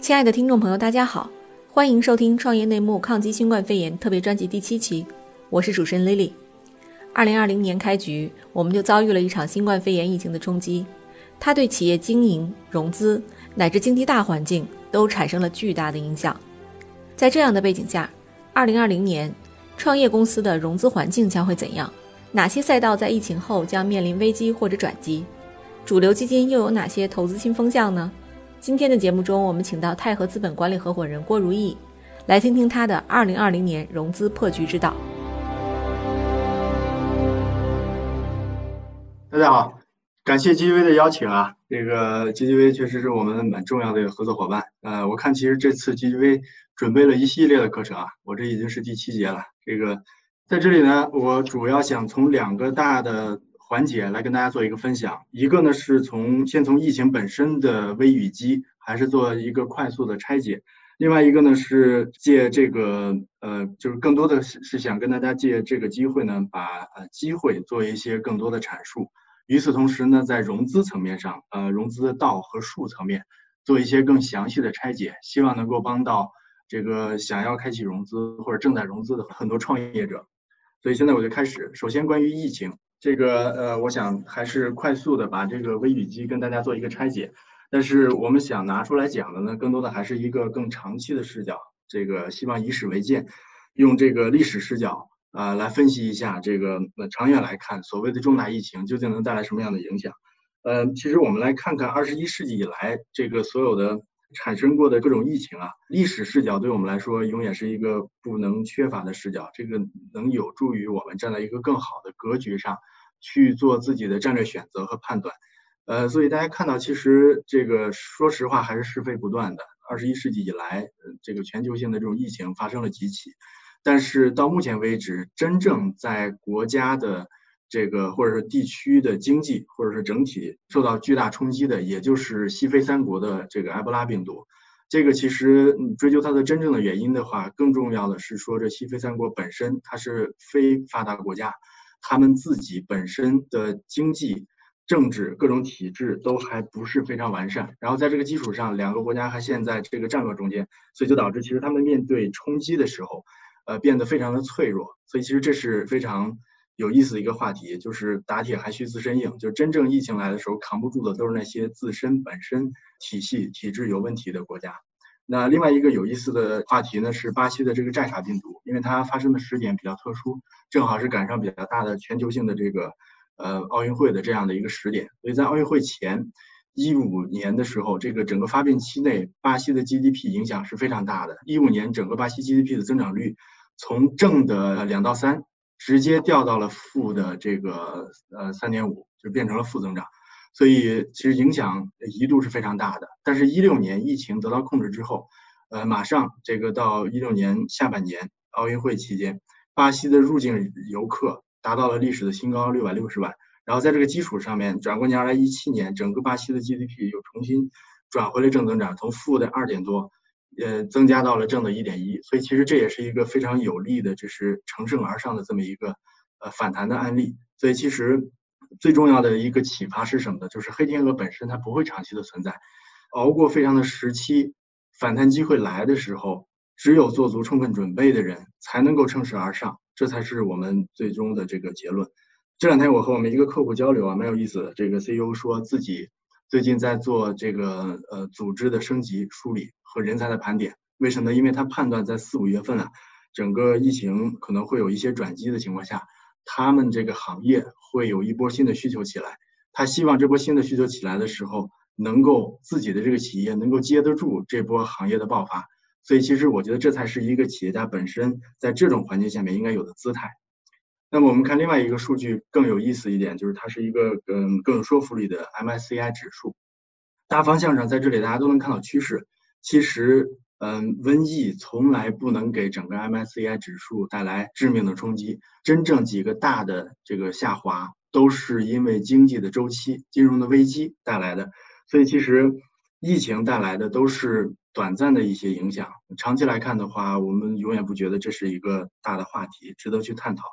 亲爱的听众朋友，大家好，欢迎收听《创业内幕：抗击新冠肺炎》特别专辑第七期，我是主持人 Lily。二零二零年开局，我们就遭遇了一场新冠肺炎疫情的冲击，它对企业经营、融资乃至经济大环境都产生了巨大的影响。在这样的背景下，二零二零年创业公司的融资环境将会怎样？哪些赛道在疫情后将面临危机或者转机？主流基金又有哪些投资新风向呢？今天的节目中，我们请到泰和资本管理合伙人郭如意，来听听他的二零二零年融资破局之道。大家好，感谢 GGV 的邀请啊，这个 GGV 确实是我们蛮重要的一个合作伙伴。呃，我看其实这次 GGV 准备了一系列的课程啊，我这已经是第七节了。这个在这里呢，我主要想从两个大的。环节来跟大家做一个分享，一个呢是从先从疫情本身的危与机，还是做一个快速的拆解；另外一个呢是借这个呃，就是更多的是是想跟大家借这个机会呢，把呃机会做一些更多的阐述。与此同时呢，在融资层面上，呃，融资的道和术层面做一些更详细的拆解，希望能够帮到这个想要开启融资或者正在融资的很多创业者。所以现在我就开始，首先关于疫情。这个呃，我想还是快速的把这个微雨机跟大家做一个拆解。但是我们想拿出来讲的呢，更多的还是一个更长期的视角。这个希望以史为鉴，用这个历史视角啊来分析一下这个呃长远来看，所谓的重大疫情究竟能带来什么样的影响？呃，其实我们来看看二十一世纪以来这个所有的产生过的各种疫情啊，历史视角对我们来说永远是一个不能缺乏的视角。这个能有助于我们站在一个更好的格局上。去做自己的战略选择和判断，呃，所以大家看到，其实这个说实话还是是非不断的。二十一世纪以来，这个全球性的这种疫情发生了几起，但是到目前为止，真正在国家的这个或者是地区的经济或者是整体受到巨大冲击的，也就是西非三国的这个埃博拉病毒。这个其实追究它的真正的原因的话，更重要的是说，这西非三国本身它是非发达国家。他们自己本身的经济、政治各种体制都还不是非常完善，然后在这个基础上，两个国家还陷在这个战乱中间，所以就导致其实他们面对冲击的时候，呃，变得非常的脆弱。所以其实这是非常有意思的一个话题，就是打铁还需自身硬，就真正疫情来的时候，扛不住的都是那些自身本身体系体制有问题的国家。那另外一个有意思的话题呢，是巴西的这个寨卡病毒，因为它发生的时点比较特殊，正好是赶上比较大的全球性的这个呃奥运会的这样的一个时点，所以在奥运会前一五年的时候，这个整个发病期内，巴西的 GDP 影响是非常大的。一五年整个巴西 GDP 的增长率从正的两到三，直接掉到了负的这个呃三点五，就变成了负增长。所以其实影响一度是非常大的，但是，一六年疫情得到控制之后，呃，马上这个到一六年下半年奥运会期间，巴西的入境游客达到了历史的新高，六百六十万。然后在这个基础上面，转过年来一七年，整个巴西的 GDP 又重新转回了正增长，从负的二点多，呃，增加到了正的一点一。所以其实这也是一个非常有利的，就是乘胜而上的这么一个呃反弹的案例。所以其实。最重要的一个启发是什么呢？就是黑天鹅本身它不会长期的存在，熬过非常的时期，反弹机会来的时候，只有做足充分准备的人才能够乘势而上，这才是我们最终的这个结论。这两天我和我们一个客户交流啊，蛮有意思的。这个 CEO 说自己最近在做这个呃组织的升级梳理和人才的盘点，为什么？因为他判断在四五月份啊，整个疫情可能会有一些转机的情况下。他们这个行业会有一波新的需求起来，他希望这波新的需求起来的时候，能够自己的这个企业能够接得住这波行业的爆发。所以，其实我觉得这才是一个企业家本身在这种环境下面应该有的姿态。那么，我们看另外一个数据更有意思一点，就是它是一个更更有说服力的 MSCI 指数。大方向上，在这里大家都能看到趋势。其实。嗯，瘟疫从来不能给整个 MSCI 指数带来致命的冲击。真正几个大的这个下滑，都是因为经济的周期、金融的危机带来的。所以其实疫情带来的都是短暂的一些影响。长期来看的话，我们永远不觉得这是一个大的话题，值得去探讨。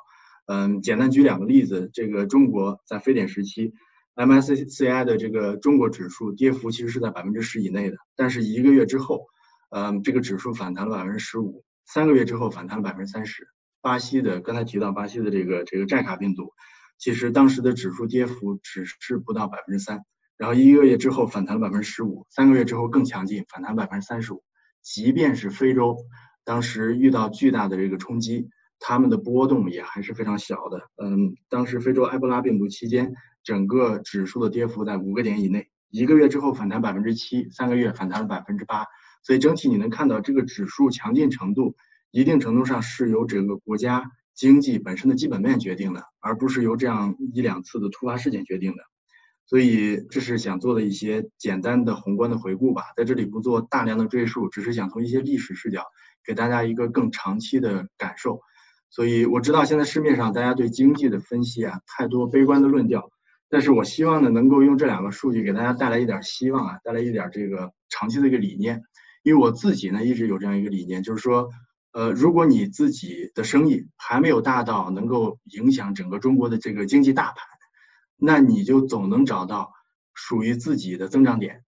嗯，简单举两个例子，这个中国在非典时期，MSCI 的这个中国指数跌幅其实是在百分之十以内的，但是一个月之后。嗯，这个指数反弹了百分之十五，三个月之后反弹了百分之三十。巴西的刚才提到巴西的这个这个寨卡病毒，其实当时的指数跌幅只是不到百分之三，然后一个月之后反弹了百分之十五，三个月之后更强劲，反弹百分之三十五。即便是非洲，当时遇到巨大的这个冲击，他们的波动也还是非常小的。嗯，当时非洲埃博拉病毒期间，整个指数的跌幅在五个点以内，一个月之后反弹百分之七，三个月反弹了百分之八。所以整体你能看到这个指数强劲程度，一定程度上是由整个国家经济本身的基本面决定的，而不是由这样一两次的突发事件决定的。所以这是想做的一些简单的宏观的回顾吧，在这里不做大量的赘述，只是想从一些历史视角给大家一个更长期的感受。所以我知道现在市面上大家对经济的分析啊太多悲观的论调，但是我希望呢能够用这两个数据给大家带来一点希望啊，带来一点这个长期的一个理念。因为我自己呢一直有这样一个理念，就是说，呃，如果你自己的生意还没有大到能够影响整个中国的这个经济大盘，那你就总能找到属于自己的增长点。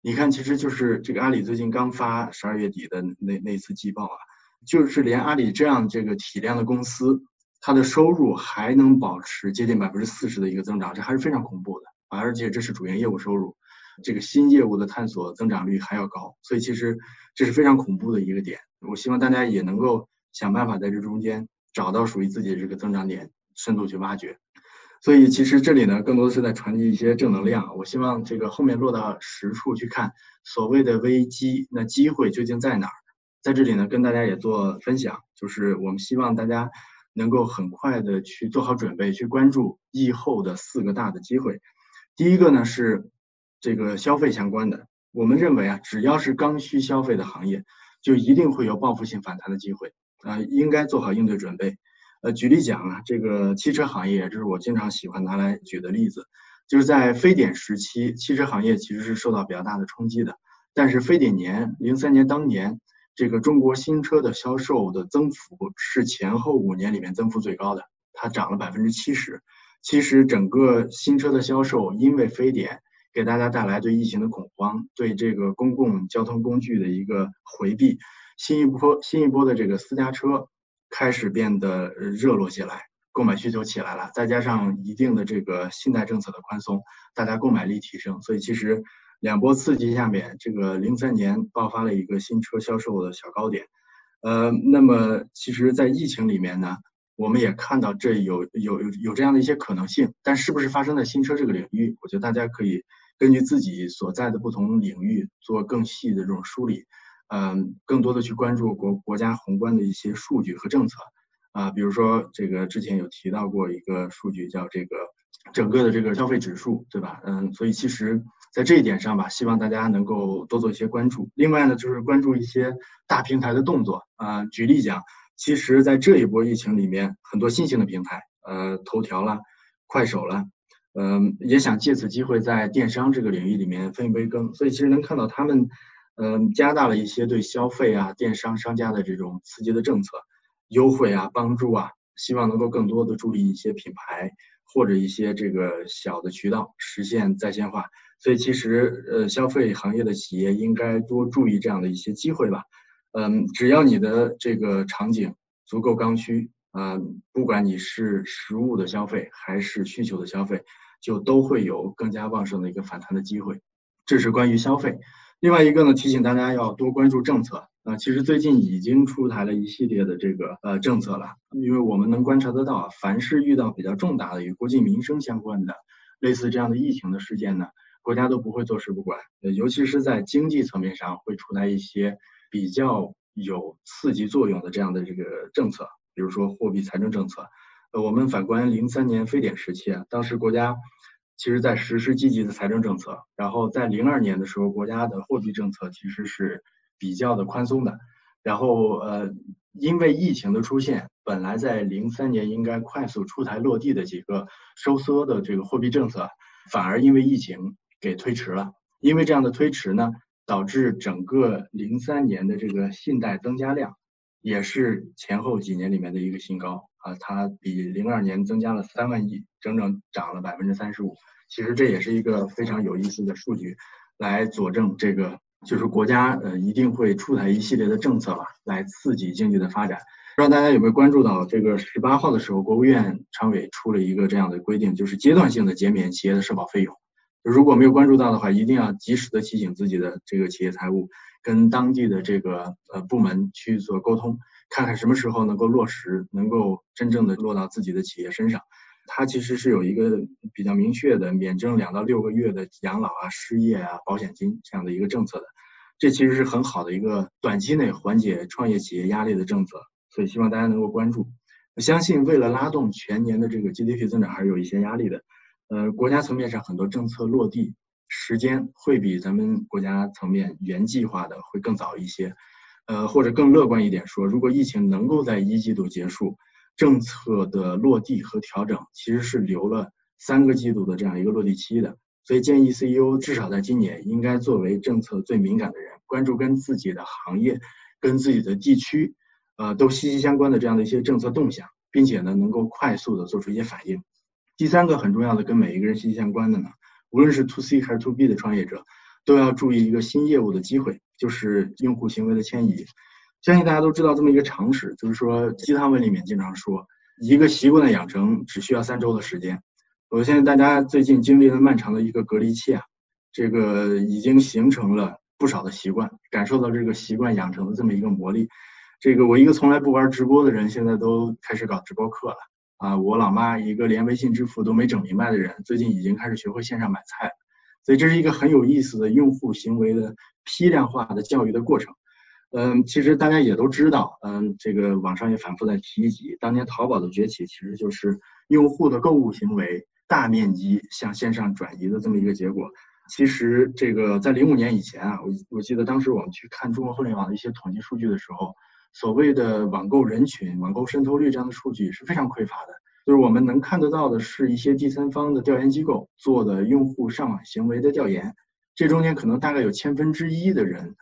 你看，其实就是这个阿里最近刚发十二月底的那那次季报啊，就是连阿里这样这个体量的公司，它的收入还能保持接近百分之四十的一个增长，这还是非常恐怖的，而且这是主营业务收入。这个新业务的探索增长率还要高，所以其实这是非常恐怖的一个点。我希望大家也能够想办法在这中间找到属于自己的这个增长点，深度去挖掘。所以其实这里呢，更多的是在传递一些正能量。我希望这个后面落到实处去看，所谓的危机，那机会究竟在哪儿？在这里呢，跟大家也做分享，就是我们希望大家能够很快的去做好准备，去关注疫后的四个大的机会。第一个呢是。这个消费相关的，我们认为啊，只要是刚需消费的行业，就一定会有报复性反弹的机会啊，应该做好应对准备。呃，举例讲啊，这个汽车行业，这是我经常喜欢拿来举的例子，就是在非典时期，汽车行业其实是受到比较大的冲击的。但是非典年零三年当年，这个中国新车的销售的增幅是前后五年里面增幅最高的，它涨了百分之七十。其实整个新车的销售因为非典。给大家带来对疫情的恐慌，对这个公共交通工具的一个回避，新一波新一波的这个私家车开始变得热络起来，购买需求起来了，再加上一定的这个信贷政策的宽松，大家购买力提升，所以其实两波刺激下面，这个零三年爆发了一个新车销售的小高点，呃，那么其实，在疫情里面呢，我们也看到这有有有有这样的一些可能性，但是不是发生在新车这个领域，我觉得大家可以。根据自己所在的不同领域做更细的这种梳理，嗯，更多的去关注国国家宏观的一些数据和政策，啊，比如说这个之前有提到过一个数据叫这个整个的这个消费指数，对吧？嗯，所以其实在这一点上吧，希望大家能够多做一些关注。另外呢，就是关注一些大平台的动作，啊，举例讲，其实在这一波疫情里面，很多新兴的平台，呃，头条啦，快手啦。嗯，也想借此机会在电商这个领域里面分一杯羹，所以其实能看到他们，嗯，加大了一些对消费啊、电商商家的这种刺激的政策、优惠啊、帮助啊，希望能够更多的助力一些品牌或者一些这个小的渠道实现在线化。所以其实，呃，消费行业的企业应该多注意这样的一些机会吧。嗯，只要你的这个场景足够刚需，啊，不管你是实物的消费还是需求的消费。就都会有更加旺盛的一个反弹的机会，这是关于消费。另外一个呢，提醒大家要多关注政策啊。其实最近已经出台了一系列的这个呃政策了，因为我们能观察得到，凡是遇到比较重大的与国计民生相关的类似这样的疫情的事件呢，国家都不会坐视不管。尤其是在经济层面上会出台一些比较有刺激作用的这样的这个政策，比如说货币财政政策。呃，我们反观零三年非典时期啊，当时国家其实在实施积极的财政政策，然后在零二年的时候，国家的货币政策其实是比较的宽松的，然后呃，因为疫情的出现，本来在零三年应该快速出台落地的几个收缩的这个货币政策，反而因为疫情给推迟了，因为这样的推迟呢，导致整个零三年的这个信贷增加量也是前后几年里面的一个新高。啊，它比零二年增加了三万亿，整整涨了百分之三十五。其实这也是一个非常有意思的数据，来佐证这个就是国家呃一定会出台一系列的政策吧，来刺激经济的发展。不知道大家有没有关注到，这个十八号的时候，国务院常委出了一个这样的规定，就是阶段性的减免企业的社保费用。如果没有关注到的话，一定要及时的提醒自己的这个企业财务，跟当地的这个呃部门去做沟通，看看什么时候能够落实，能够真正的落到自己的企业身上。它其实是有一个比较明确的免征两到六个月的养老啊、失业啊、保险金这样的一个政策的，这其实是很好的一个短期内缓解创业企业压力的政策，所以希望大家能够关注。我相信为了拉动全年的这个 GDP 增长，还是有一些压力的。呃，国家层面上很多政策落地时间会比咱们国家层面原计划的会更早一些，呃，或者更乐观一点说，如果疫情能够在一季度结束，政策的落地和调整其实是留了三个季度的这样一个落地期的，所以建议 CEO 至少在今年应该作为政策最敏感的人，关注跟自己的行业、跟自己的地区，呃，都息息相关的这样的一些政策动向，并且呢，能够快速的做出一些反应。第三个很重要的，跟每一个人息息相关的呢，无论是 to C 还是 to B 的创业者，都要注意一个新业务的机会，就是用户行为的迁移。相信大家都知道这么一个常识，就是说鸡汤文里面经常说，一个习惯的养成只需要三周的时间。我相信大家最近经历了漫长的一个隔离期啊，这个已经形成了不少的习惯，感受到这个习惯养成的这么一个魔力。这个我一个从来不玩直播的人，现在都开始搞直播课了。啊，我老妈一个连微信支付都没整明白的人，最近已经开始学会线上买菜，所以这是一个很有意思的用户行为的批量化的教育的过程。嗯，其实大家也都知道，嗯，这个网上也反复在提及，当年淘宝的崛起其实就是用户的购物行为大面积向线上转移的这么一个结果。其实这个在零五年以前啊，我我记得当时我们去看中国互联网的一些统计数据的时候。所谓的网购人群、网购渗透率这样的数据是非常匮乏的，就是我们能看得到的是一些第三方的调研机构做的用户上网行为的调研，这中间可能大概有千分之一的人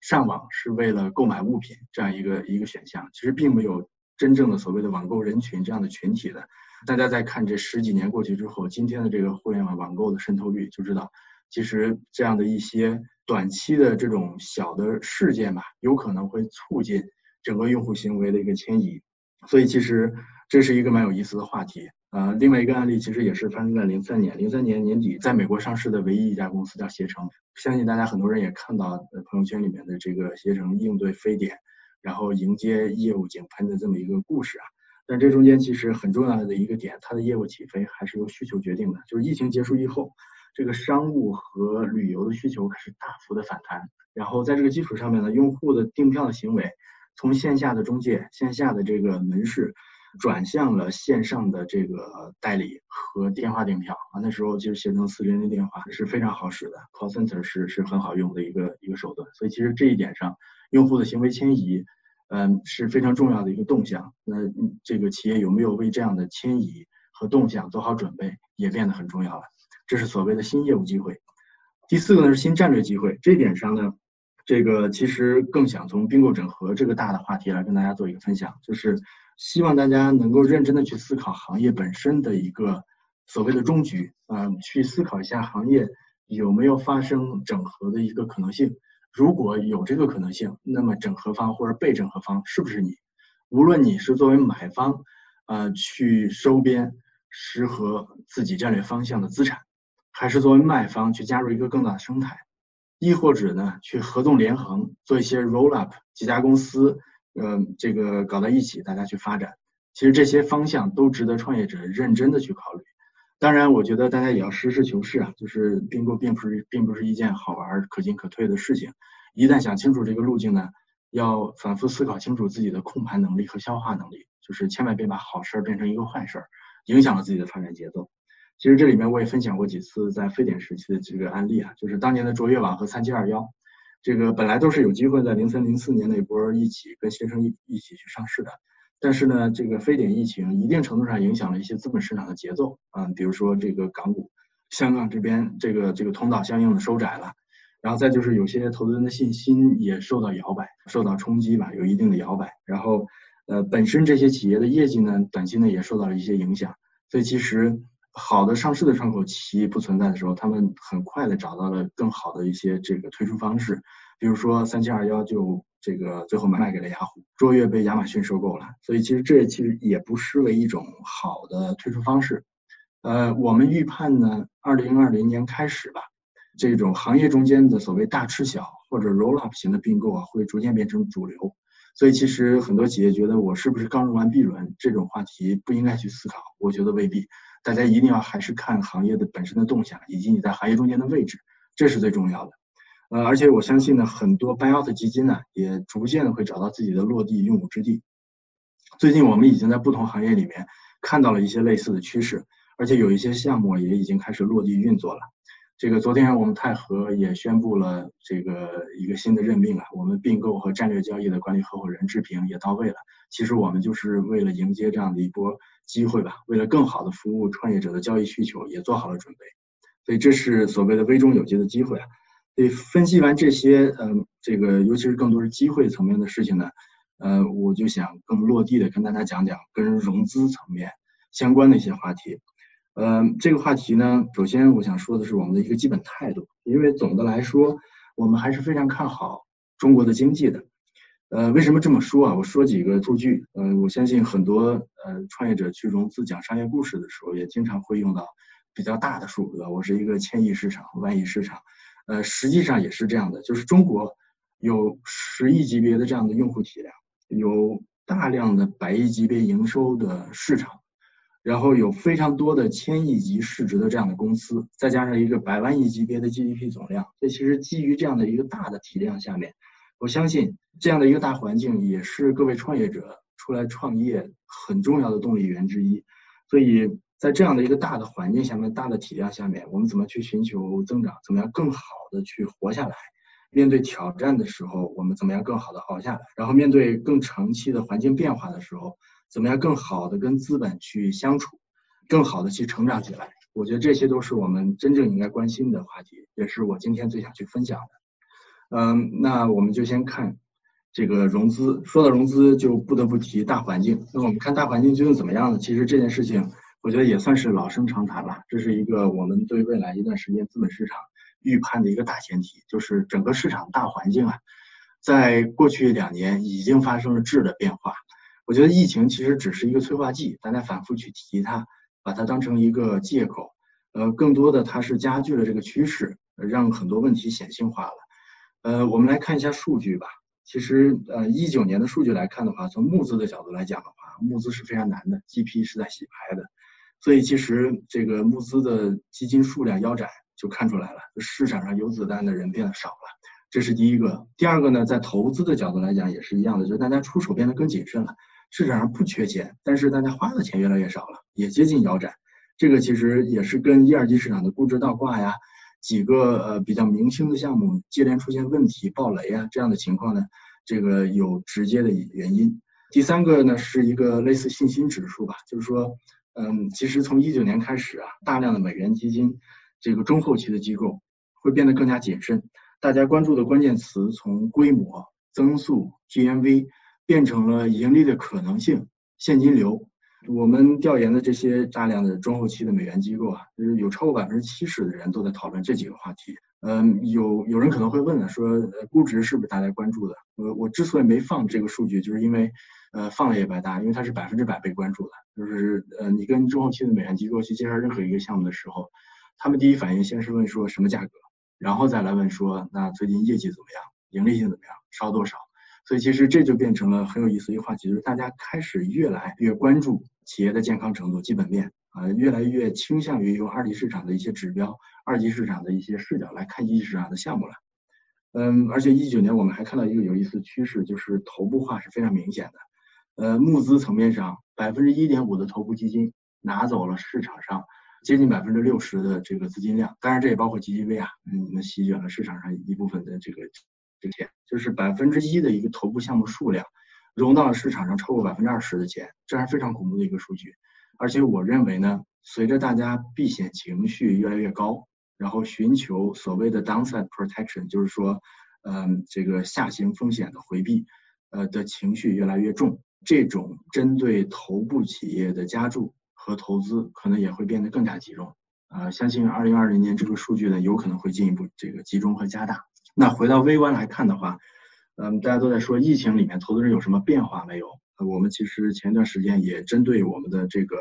上网是为了购买物品这样一个一个选项，其实并没有真正的所谓的网购人群这样的群体的。大家在看这十几年过去之后，今天的这个互联网网购的渗透率，就知道其实这样的一些短期的这种小的事件吧，有可能会促进。整个用户行为的一个迁移，所以其实这是一个蛮有意思的话题啊。另外一个案例其实也是发生在零三年，零三年年底在美国上市的唯一一家公司叫携程，相信大家很多人也看到朋友圈里面的这个携程应对非典，然后迎接业务井喷的这么一个故事啊。但这中间其实很重要的一个点，它的业务起飞还是由需求决定的，就是疫情结束以后，这个商务和旅游的需求开始大幅的反弹，然后在这个基础上面呢，用户的订票的行为。从线下的中介、线下的这个门市，转向了线上的这个代理和电话订票啊。那时候其实携程四零零电话是非常好使的，call center 是是很好用的一个一个手段。所以其实这一点上，用户的行为迁移，嗯，是非常重要的一个动向。那这个企业有没有为这样的迁移和动向做好准备，也变得很重要了。这是所谓的新业务机会。第四个呢是新战略机会，这一点上呢。这个其实更想从并购整合这个大的话题来跟大家做一个分享，就是希望大家能够认真的去思考行业本身的一个所谓的终局啊，去思考一下行业有没有发生整合的一个可能性。如果有这个可能性，那么整合方或者被整合方是不是你？无论你是作为买方，呃，去收编适合自己战略方向的资产，还是作为卖方去加入一个更大的生态。亦或者呢，去合纵连横做一些 roll up 几家公司，呃，这个搞到一起，大家去发展。其实这些方向都值得创业者认真的去考虑。当然，我觉得大家也要实事求是啊，就是并购并不是并不是一件好玩可进可退的事情。一旦想清楚这个路径呢，要反复思考清楚自己的控盘能力和消化能力，就是千万别把好事儿变成一个坏事儿，影响了自己的发展节奏。其实这里面我也分享过几次在非典时期的这个案例啊，就是当年的卓越网和三七二幺，这个本来都是有机会在零三零四年那波一起跟携程一一起去上市的，但是呢，这个非典疫情一定程度上影响了一些资本市场的节奏啊，比如说这个港股，香港这边这个这个通道相应的收窄了，然后再就是有些投资人的信心也受到摇摆，受到冲击吧，有一定的摇摆，然后呃本身这些企业的业绩呢，短期内也受到了一些影响，所以其实。好的上市的窗口期不存在的时候，他们很快的找到了更好的一些这个推出方式，比如说三七二幺就这个最后卖给了雅虎，卓越被亚马逊收购了，所以其实这其实也不失为一种好的推出方式。呃，我们预判呢，二零二零年开始吧，这种行业中间的所谓大吃小或者 roll up 型的并购啊，会逐渐变成主流。所以其实很多企业觉得我是不是刚入完 B 轮这种话题不应该去思考，我觉得未必。大家一定要还是看行业的本身的动向，以及你在行业中间的位置，这是最重要的。呃，而且我相信呢，很多 buyout 基金呢也逐渐的会找到自己的落地用武之地。最近我们已经在不同行业里面看到了一些类似的趋势，而且有一些项目也已经开始落地运作了。这个昨天我们泰和也宣布了这个一个新的任命啊，我们并购和战略交易的管理合伙人志平也到位了。其实我们就是为了迎接这样的一波机会吧，为了更好的服务创业者的交易需求，也做好了准备。所以这是所谓的危中有机的机会啊。所以分析完这些，嗯，这个尤其是更多是机会层面的事情呢，呃，我就想更落地的跟大家讲讲跟融资层面相关的一些话题。呃，这个话题呢，首先我想说的是我们的一个基本态度，因为总的来说，我们还是非常看好中国的经济的。呃，为什么这么说啊？我说几个数据。呃，我相信很多呃创业者去融资讲商业故事的时候，也经常会用到比较大的数额。我是一个千亿市场、万亿市场。呃，实际上也是这样的，就是中国有十亿级别的这样的用户体量，有大量的百亿级别营收的市场。然后有非常多的千亿级市值的这样的公司，再加上一个百万亿级别的 GDP 总量，所以其实基于这样的一个大的体量下面，我相信这样的一个大环境也是各位创业者出来创业很重要的动力源之一。所以在这样的一个大的环境下面、大的体量下面，我们怎么去寻求增长？怎么样更好的去活下来？面对挑战的时候，我们怎么样更好的熬下来？然后面对更长期的环境变化的时候？怎么样更好的跟资本去相处，更好的去成长起来？我觉得这些都是我们真正应该关心的话题，也是我今天最想去分享的。嗯，那我们就先看这个融资。说到融资，就不得不提大环境。那我们看大环境究竟怎么样呢？其实这件事情，我觉得也算是老生常谈了。这是一个我们对未来一段时间资本市场预判的一个大前提，就是整个市场大环境啊，在过去两年已经发生了质的变化。我觉得疫情其实只是一个催化剂，大家反复去提它，把它当成一个借口，呃，更多的它是加剧了这个趋势，让很多问题显性化了。呃，我们来看一下数据吧。其实，呃，一九年的数据来看的话，从募资的角度来讲的话，募资是非常难的，GP 是在洗牌的，所以其实这个募资的基金数量腰斩就看出来了，市场上有子弹的人变得少了。这是第一个。第二个呢，在投资的角度来讲也是一样的，就是大家出手变得更谨慎了。市场上不缺钱，但是大家花的钱越来越少了，也接近腰斩。这个其实也是跟一二级市场的估值倒挂呀，几个呃比较明星的项目接连出现问题爆雷啊这样的情况呢，这个有直接的原因。第三个呢是一个类似信心指数吧，就是说，嗯，其实从一九年开始啊，大量的美元基金，这个中后期的机构会变得更加谨慎，大家关注的关键词从规模、增速、GMV。变成了盈利的可能性、现金流。我们调研的这些大量的中后期的美元机构啊，就是有超过百分之七十的人都在讨论这几个话题。嗯，有有人可能会问了，说估值是不是大家关注的？我我之所以没放这个数据，就是因为呃放了也白搭，因为它是百分之百被关注的。就是呃你跟中后期的美元机构去介绍任何一个项目的时候，他们第一反应先是问说什么价格，然后再来问说那最近业绩怎么样，盈利性怎么样，烧多少。所以其实这就变成了很有意思一个话题，就是大家开始越来越关注企业的健康程度、基本面啊，越来越倾向于用二级市场的一些指标、二级市场的一些视角来看一级市场的项目了。嗯，而且一九年我们还看到一个有意思趋势，就是头部化是非常明显的。呃，募资层面上，百分之一点五的头部基金拿走了市场上接近百分之六十的这个资金量，当然这也包括基金 V 啊，嗯，那席卷了市场上一部分的这个。这个钱就是百分之一的一个头部项目数量，融到了市场上超过百分之二十的钱，这是非常恐怖的一个数据。而且我认为呢，随着大家避险情绪越来越高，然后寻求所谓的 downside protection，就是说，嗯，这个下行风险的回避，呃的情绪越来越重，这种针对头部企业的加注和投资可能也会变得更加集中。呃，相信二零二零年这个数据呢，有可能会进一步这个集中和加大。那回到微观来看的话，嗯，大家都在说疫情里面投资人有什么变化没有？我们其实前段时间也针对我们的这个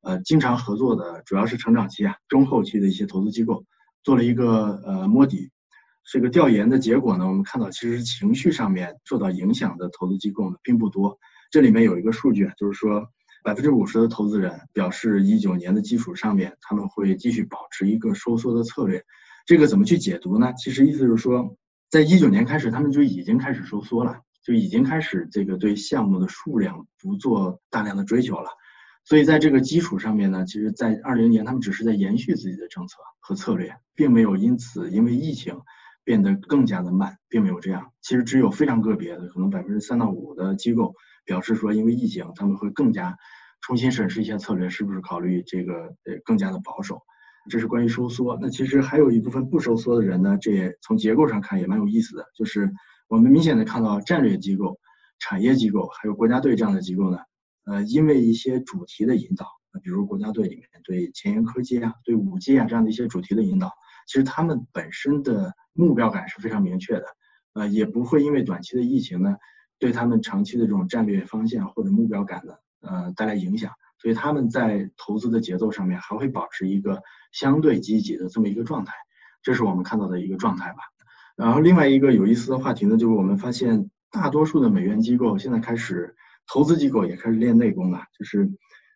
呃经常合作的，主要是成长期啊、中后期的一些投资机构做了一个呃摸底。这个调研的结果呢，我们看到其实情绪上面受到影响的投资机构呢并不多。这里面有一个数据啊，就是说。百分之五十的投资人表示，一九年的基础上面，他们会继续保持一个收缩的策略。这个怎么去解读呢？其实意思就是说，在一九年开始，他们就已经开始收缩了，就已经开始这个对项目的数量不做大量的追求了。所以在这个基础上面呢，其实，在二零年他们只是在延续自己的政策和策略，并没有因此因为疫情变得更加的慢，并没有这样。其实只有非常个别的，可能百分之三到五的机构。表示说，因为疫情，他们会更加重新审视一下策略，是不是考虑这个呃更加的保守？这是关于收缩。那其实还有一部分不收缩的人呢，这也从结构上看也蛮有意思的，就是我们明显的看到战略机构、产业机构还有国家队这样的机构呢，呃，因为一些主题的引导，比如国家队里面对前沿科技啊、对五 G 啊这样的一些主题的引导，其实他们本身的目标感是非常明确的，呃，也不会因为短期的疫情呢。对他们长期的这种战略方向或者目标感呢，呃，带来影响，所以他们在投资的节奏上面还会保持一个相对积极的这么一个状态，这是我们看到的一个状态吧。然后另外一个有意思的话题呢，就是我们发现大多数的美元机构现在开始，投资机构也开始练内功了，就是，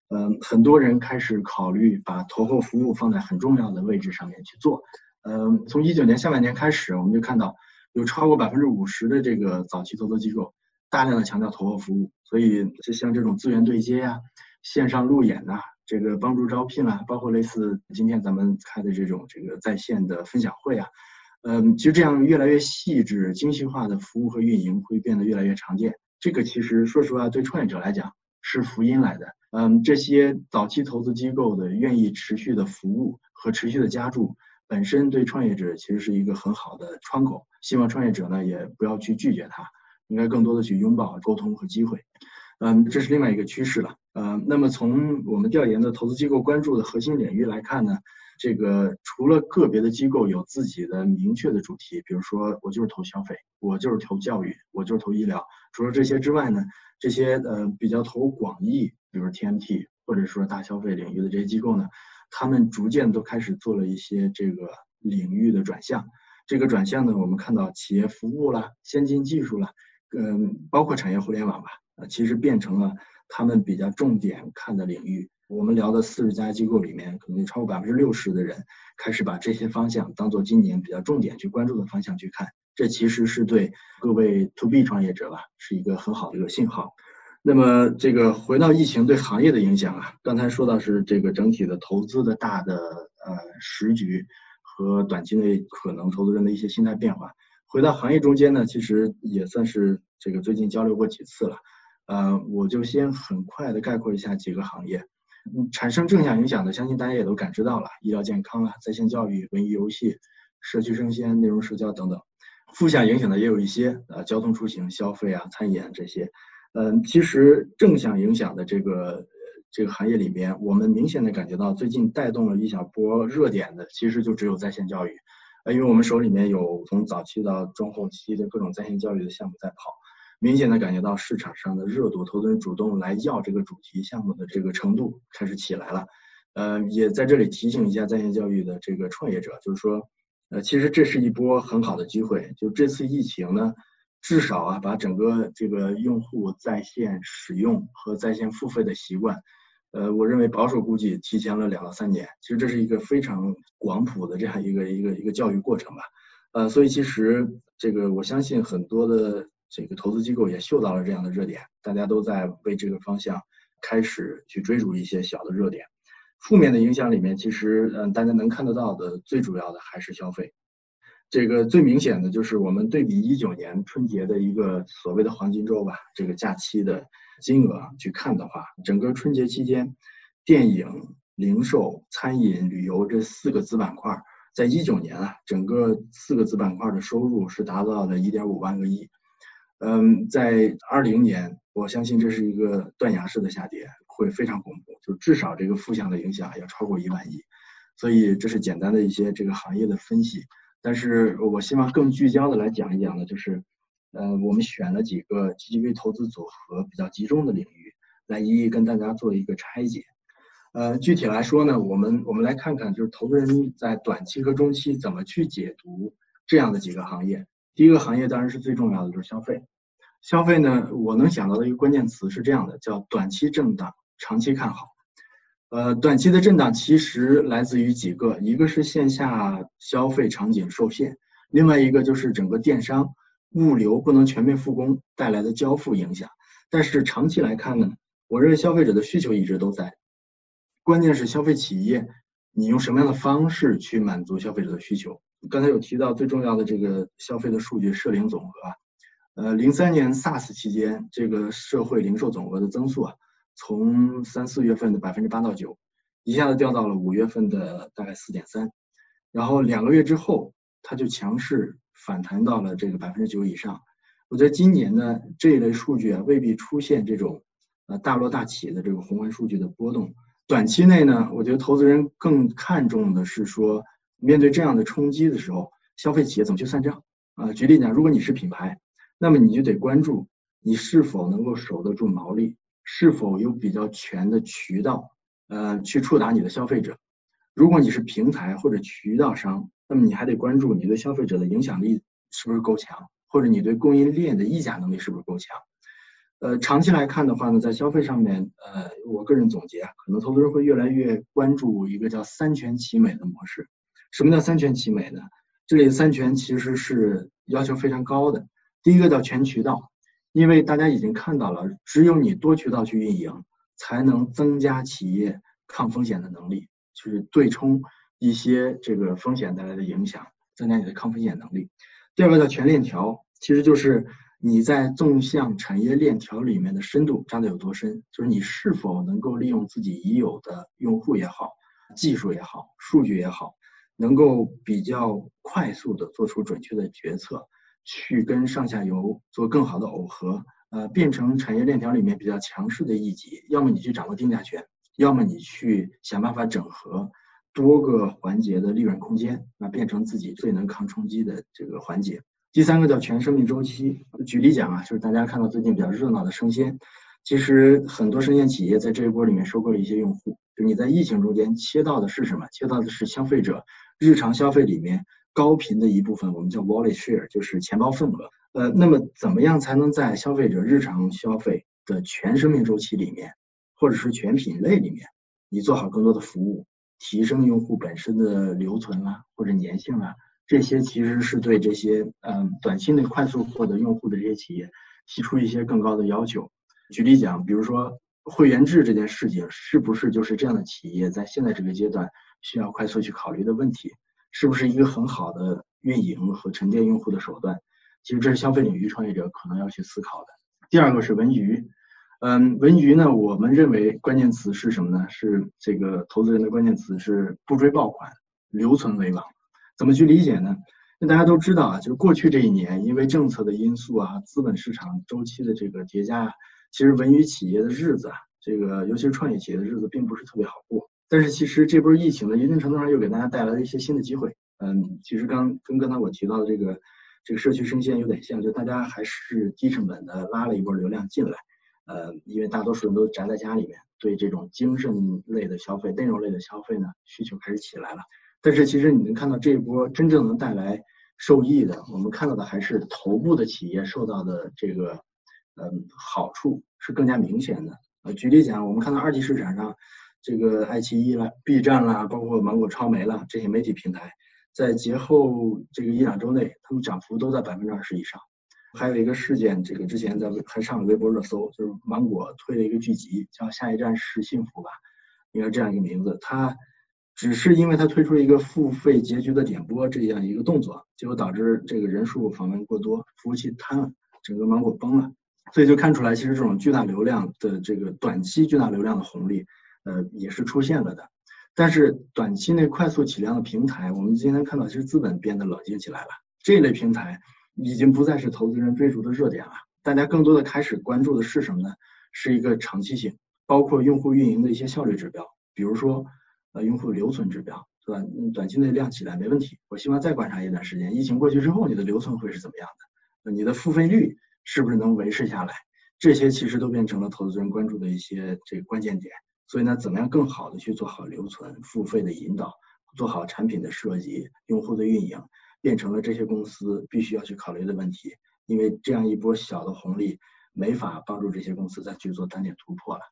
嗯，很多人开始考虑把投后服务放在很重要的位置上面去做。嗯，从一九年下半年开始，我们就看到有超过百分之五十的这个早期投资机构。大量的强调投后服务，所以就像这种资源对接呀、线上路演呐、这个帮助招聘啊，包括类似今天咱们开的这种这个在线的分享会啊，嗯，其实这样越来越细致、精细化的服务和运营会变得越来越常见。这个其实说实话，对创业者来讲是福音来的。嗯，这些早期投资机构的愿意持续的服务和持续的加注，本身对创业者其实是一个很好的窗口。希望创业者呢也不要去拒绝它。应该更多的去拥抱沟通和机会，嗯，这是另外一个趋势了，呃，那么从我们调研的投资机构关注的核心领域来看呢，这个除了个别的机构有自己的明确的主题，比如说我就是投消费，我就是投教育，我就是投医疗，除了这些之外呢，这些呃比较投广义，比如 TMT 或者说大消费领域的这些机构呢，他们逐渐都开始做了一些这个领域的转向，这个转向呢，我们看到企业服务啦、先进技术啦。嗯，包括产业互联网吧，呃，其实变成了他们比较重点看的领域。我们聊的四十家机构里面，可能有超过百分之六十的人开始把这些方向当做今年比较重点去关注的方向去看。这其实是对各位 to B 创业者吧，是一个很好的一个信号。那么这个回到疫情对行业的影响啊，刚才说到是这个整体的投资的大的呃时局和短期内可能投资人的一些心态变化。回到行业中间呢，其实也算是这个最近交流过几次了，呃，我就先很快的概括一下几个行业，嗯，产生正向影响的，相信大家也都感知到了，医疗健康啊，在线教育、文娱游戏、社区生鲜、内容社交等等，负向影响的也有一些，呃，交通出行、消费啊、餐饮这些，嗯，其实正向影响的这个这个行业里面，我们明显的感觉到最近带动了一小波热点的，其实就只有在线教育。因为我们手里面有从早期到中后期的各种在线教育的项目在跑，明显的感觉到市场上的热度，投资人主动来要这个主题项目的这个程度开始起来了。呃，也在这里提醒一下在线教育的这个创业者，就是说，呃，其实这是一波很好的机会。就这次疫情呢，至少啊，把整个这个用户在线使用和在线付费的习惯。呃，我认为保守估计提前了两到三年，其实这是一个非常广谱的这样一个一个一个教育过程吧。呃，所以其实这个我相信很多的这个投资机构也嗅到了这样的热点，大家都在为这个方向开始去追逐一些小的热点。负面的影响里面，其实嗯，大家能看得到的最主要的还是消费。这个最明显的就是我们对比一九年春节的一个所谓的黄金周吧，这个假期的。金额去看的话，整个春节期间，电影、零售、餐饮、旅游这四个子板块，在一九年啊，整个四个子板块的收入是达到了一点五万个亿。嗯，在二零年，我相信这是一个断崖式的下跌，会非常恐怖，就至少这个负向的影响要超过一万亿。所以这是简单的一些这个行业的分析。但是我希望更聚焦的来讲一讲呢，就是呃，我们选了几个 GGV 投资组合比较集中的领域，来一一跟大家做一个拆解。呃，具体来说呢，我们我们来看看，就是投资人在短期和中期怎么去解读这样的几个行业。第一个行业当然是最重要的，就是消费。消费呢，我能想到的一个关键词是这样的，叫短期震荡，长期看好。呃，短期的震荡其实来自于几个，一个是线下消费场景受限，另外一个就是整个电商物流不能全面复工带来的交付影响。但是长期来看呢，我认为消费者的需求一直都在，关键是消费企业你用什么样的方式去满足消费者的需求。刚才有提到最重要的这个消费的数据，社零总额，呃，零三年 SARS 期间，这个社会零售总额的增速啊，从三四月份的百分之八到九，一下子掉到了五月份的大概四点三，然后两个月之后，它就强势反弹到了这个百分之九以上。我觉得今年呢，这一类数据啊，未必出现这种呃大落大起的这个宏观数据的波动。短期内呢，我觉得投资人更看重的是说。面对这样的冲击的时候，消费企业怎么去算账啊？举例讲，如果你是品牌，那么你就得关注你是否能够守得住毛利，是否有比较全的渠道，呃，去触达你的消费者。如果你是平台或者渠道商，那么你还得关注你对消费者的影响力是不是够强，或者你对供应链的议价能力是不是够强。呃，长期来看的话呢，在消费上面，呃，我个人总结啊，可能投资人会越来越关注一个叫三全其美的模式。什么叫三全其美呢？这里的三全其实是要求非常高的。第一个叫全渠道，因为大家已经看到了，只有你多渠道去运营，才能增加企业抗风险的能力，就是对冲一些这个风险带来的影响，增加你的抗风险能力。第二个叫全链条，其实就是你在纵向产业链条里面的深度扎得有多深，就是你是否能够利用自己已有的用户也好、技术也好、数据也好。能够比较快速的做出准确的决策，去跟上下游做更好的耦合，呃，变成产业链条里面比较强势的一级。要么你去掌握定价权，要么你去想办法整合多个环节的利润空间，那变成自己最能抗冲击的这个环节。第三个叫全生命周期。举例讲啊，就是大家看到最近比较热闹的生鲜，其实很多生鲜企业在这一波里面收购了一些用户。就你在疫情中间切到的是什么？切到的是消费者。日常消费里面高频的一部分，我们叫 wallet share，就是钱包份额。呃，那么怎么样才能在消费者日常消费的全生命周期里面，或者是全品类里面，你做好更多的服务，提升用户本身的留存啦，或者粘性啊，这些其实是对这些嗯短期内快速获得用户的这些企业提出一些更高的要求。举例讲，比如说会员制这件事情，是不是就是这样的企业在现在这个阶段？需要快速去考虑的问题，是不是一个很好的运营和沉淀用户的手段？其实这是消费领域创业者可能要去思考的。第二个是文娱，嗯，文娱呢，我们认为关键词是什么呢？是这个投资人的关键词是不追爆款，留存为王。怎么去理解呢？那大家都知道啊，就是过去这一年，因为政策的因素啊，资本市场周期的这个叠加，其实文娱企业的日子啊，这个尤其是创业企业的日子，并不是特别好过。但是其实这波疫情呢，一定程度上又给大家带来了一些新的机会。嗯，其实刚跟刚才我提到的这个这个社区生鲜有点像，就大家还是低成本的拉了一波流量进来。呃，因为大多数人都宅在家里面，对这种精神类的消费、内容类的消费呢，需求开始起来了。但是其实你能看到这一波真正能带来受益的，我们看到的还是头部的企业受到的这个嗯好处是更加明显的。呃，举例讲，我们看到二级市场上。这个爱奇艺啦、B 站啦，包括芒果超媒啦，这些媒体平台，在节后这个一两周内，他们涨幅都在百分之二十以上。还有一个事件，这个之前在还上了微博热搜，就是芒果推了一个剧集，叫《下一站是幸福》吧，应该这样一个名字。它只是因为它推出了一个付费结局的点播这样一个动作，结果导致这个人数访问过多，服务器瘫了，整个芒果崩了。所以就看出来，其实这种巨大流量的这个短期巨大流量的红利。呃，也是出现了的，但是短期内快速起量的平台，我们今天看到，其实资本变得冷静起来了。这一类平台已经不再是投资人追逐的热点了，大家更多的开始关注的是什么呢？是一个长期性，包括用户运营的一些效率指标，比如说呃用户留存指标，是吧？短期内量起来没问题，我希望再观察一段时间，疫情过去之后，你的留存会是怎么样的？你的付费率是不是能维持下来？这些其实都变成了投资人关注的一些这个关键点。所以呢，怎么样更好的去做好留存、付费的引导，做好产品的设计、用户的运营，变成了这些公司必须要去考虑的问题。因为这样一波小的红利没法帮助这些公司再去做单点突破了。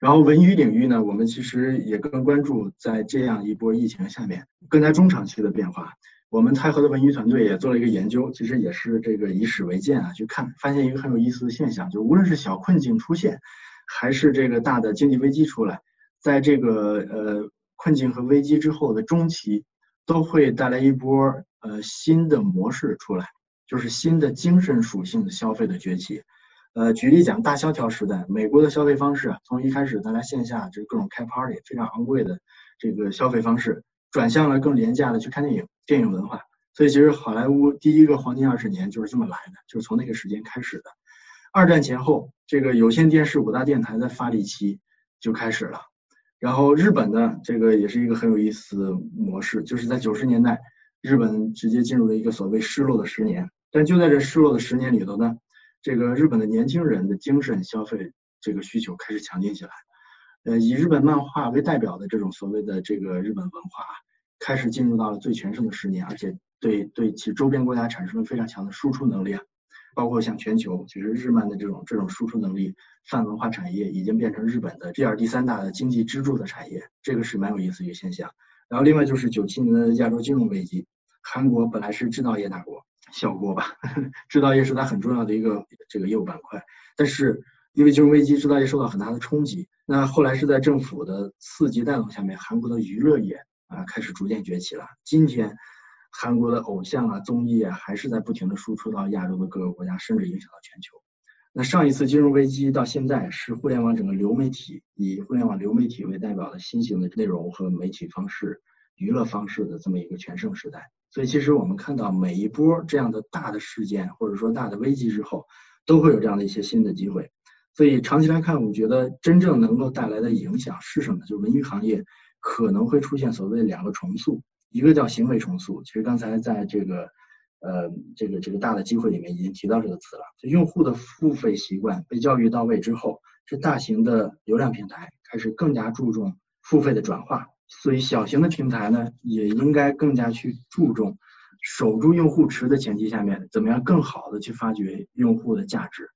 然后文娱领域呢，我们其实也更关注在这样一波疫情下面更加中长期的变化。我们泰禾的文娱团队也做了一个研究，其实也是这个以史为鉴啊，去看发现一个很有意思的现象，就无论是小困境出现。还是这个大的经济危机出来，在这个呃困境和危机之后的中期，都会带来一波呃新的模式出来，就是新的精神属性的消费的崛起。呃，举例讲，大萧条时代，美国的消费方式啊从一开始大家线下就是各种开 party 非常昂贵的这个消费方式，转向了更廉价的去看电影、电影文化。所以其实好莱坞第一个黄金二十年就是这么来的，就是从那个时间开始的。二战前后，这个有线电视五大电台的发力期就开始了。然后日本呢，这个也是一个很有意思的模式，就是在九十年代，日本直接进入了一个所谓失落的十年。但就在这失落的十年里头呢，这个日本的年轻人的精神消费这个需求开始强劲起来。呃，以日本漫画为代表的这种所谓的这个日本文化，开始进入到了最全盛的十年，而且对对其周边国家产生了非常强的输出能力啊。包括像全球，其实日漫的这种这种输出能力，泛文化产业已经变成日本的第二、第三大的经济支柱的产业，这个是蛮有意思一个现象。然后另外就是九七年的亚洲金融危机，韩国本来是制造业大国，小国吧，制造业是它很重要的一个这个业务板块，但是因为金融危机，制造业受到很大的冲击。那后来是在政府的刺激带动下面，韩国的娱乐业啊开始逐渐崛起了。今天。韩国的偶像啊，综艺啊，还是在不停的输出到亚洲的各个国家，甚至影响到全球。那上一次金融危机到现在，是互联网整个流媒体以互联网流媒体为代表的新型的内容和媒体方式、娱乐方式的这么一个全盛时代。所以，其实我们看到每一波这样的大的事件，或者说大的危机之后，都会有这样的一些新的机会。所以，长期来看，我觉得真正能够带来的影响是什么？就是文娱行业可能会出现所谓两个重塑。一个叫行为重塑，其实刚才在这个，呃，这个这个大的机会里面已经提到这个词了。就用户的付费习惯被教育到位之后，这大型的流量平台开始更加注重付费的转化，所以小型的平台呢，也应该更加去注重守住用户池的前提下面，怎么样更好的去发掘用户的价值，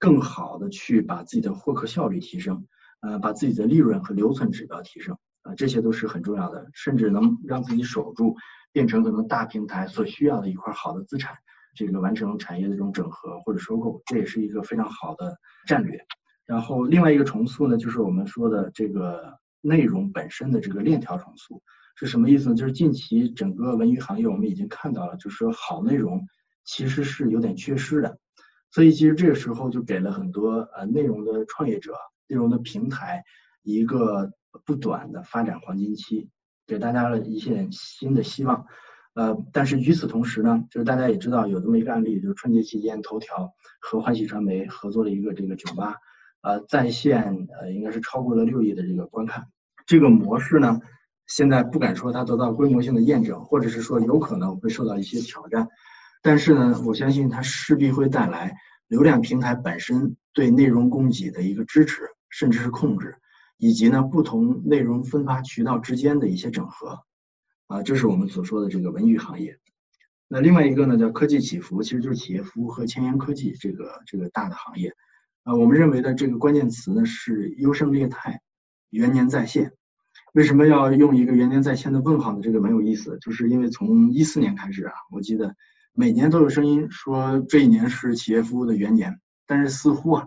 更好的去把自己的获客效率提升，呃，把自己的利润和留存指标提升。这些都是很重要的，甚至能让自己守住，变成可能大平台所需要的一块好的资产，这个完成产业的这种整合或者收购，这也是一个非常好的战略。然后另外一个重塑呢，就是我们说的这个内容本身的这个链条重塑，是什么意思呢？就是近期整个文娱行业我们已经看到了，就是说好内容其实是有点缺失的，所以其实这个时候就给了很多呃内容的创业者、内容的平台一个。不短的发展黄金期，给大家了一些新的希望。呃，但是与此同时呢，就是大家也知道有这么一个案例，就是春节期间，头条和欢喜传媒合作了一个这个酒吧，呃，在线呃应该是超过了六亿的这个观看。这个模式呢，现在不敢说它得到规模性的验证，或者是说有可能会受到一些挑战。但是呢，我相信它势必会带来流量平台本身对内容供给的一个支持，甚至是控制。以及呢，不同内容分发渠道之间的一些整合，啊，这是我们所说的这个文娱行业。那另外一个呢，叫科技起伏，其实就是企业服务和前沿科技这个这个大的行业。啊，我们认为的这个关键词呢是优胜劣汰，元年再现。为什么要用一个元年再现的问号呢？这个蛮有意思，就是因为从一四年开始啊，我记得每年都有声音说这一年是企业服务的元年，但是似乎啊，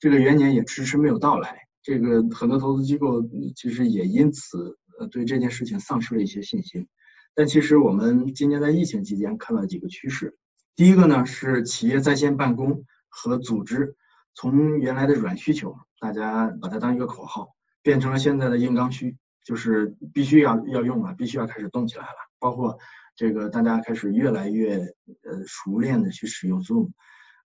这个元年也迟迟没有到来。这个很多投资机构其实也因此呃对这件事情丧失了一些信心，但其实我们今年在疫情期间看到几个趋势，第一个呢是企业在线办公和组织从原来的软需求，大家把它当一个口号，变成了现在的硬刚需，就是必须要要用了，必须要开始动起来了。包括这个大家开始越来越呃熟练的去使用 Zoom。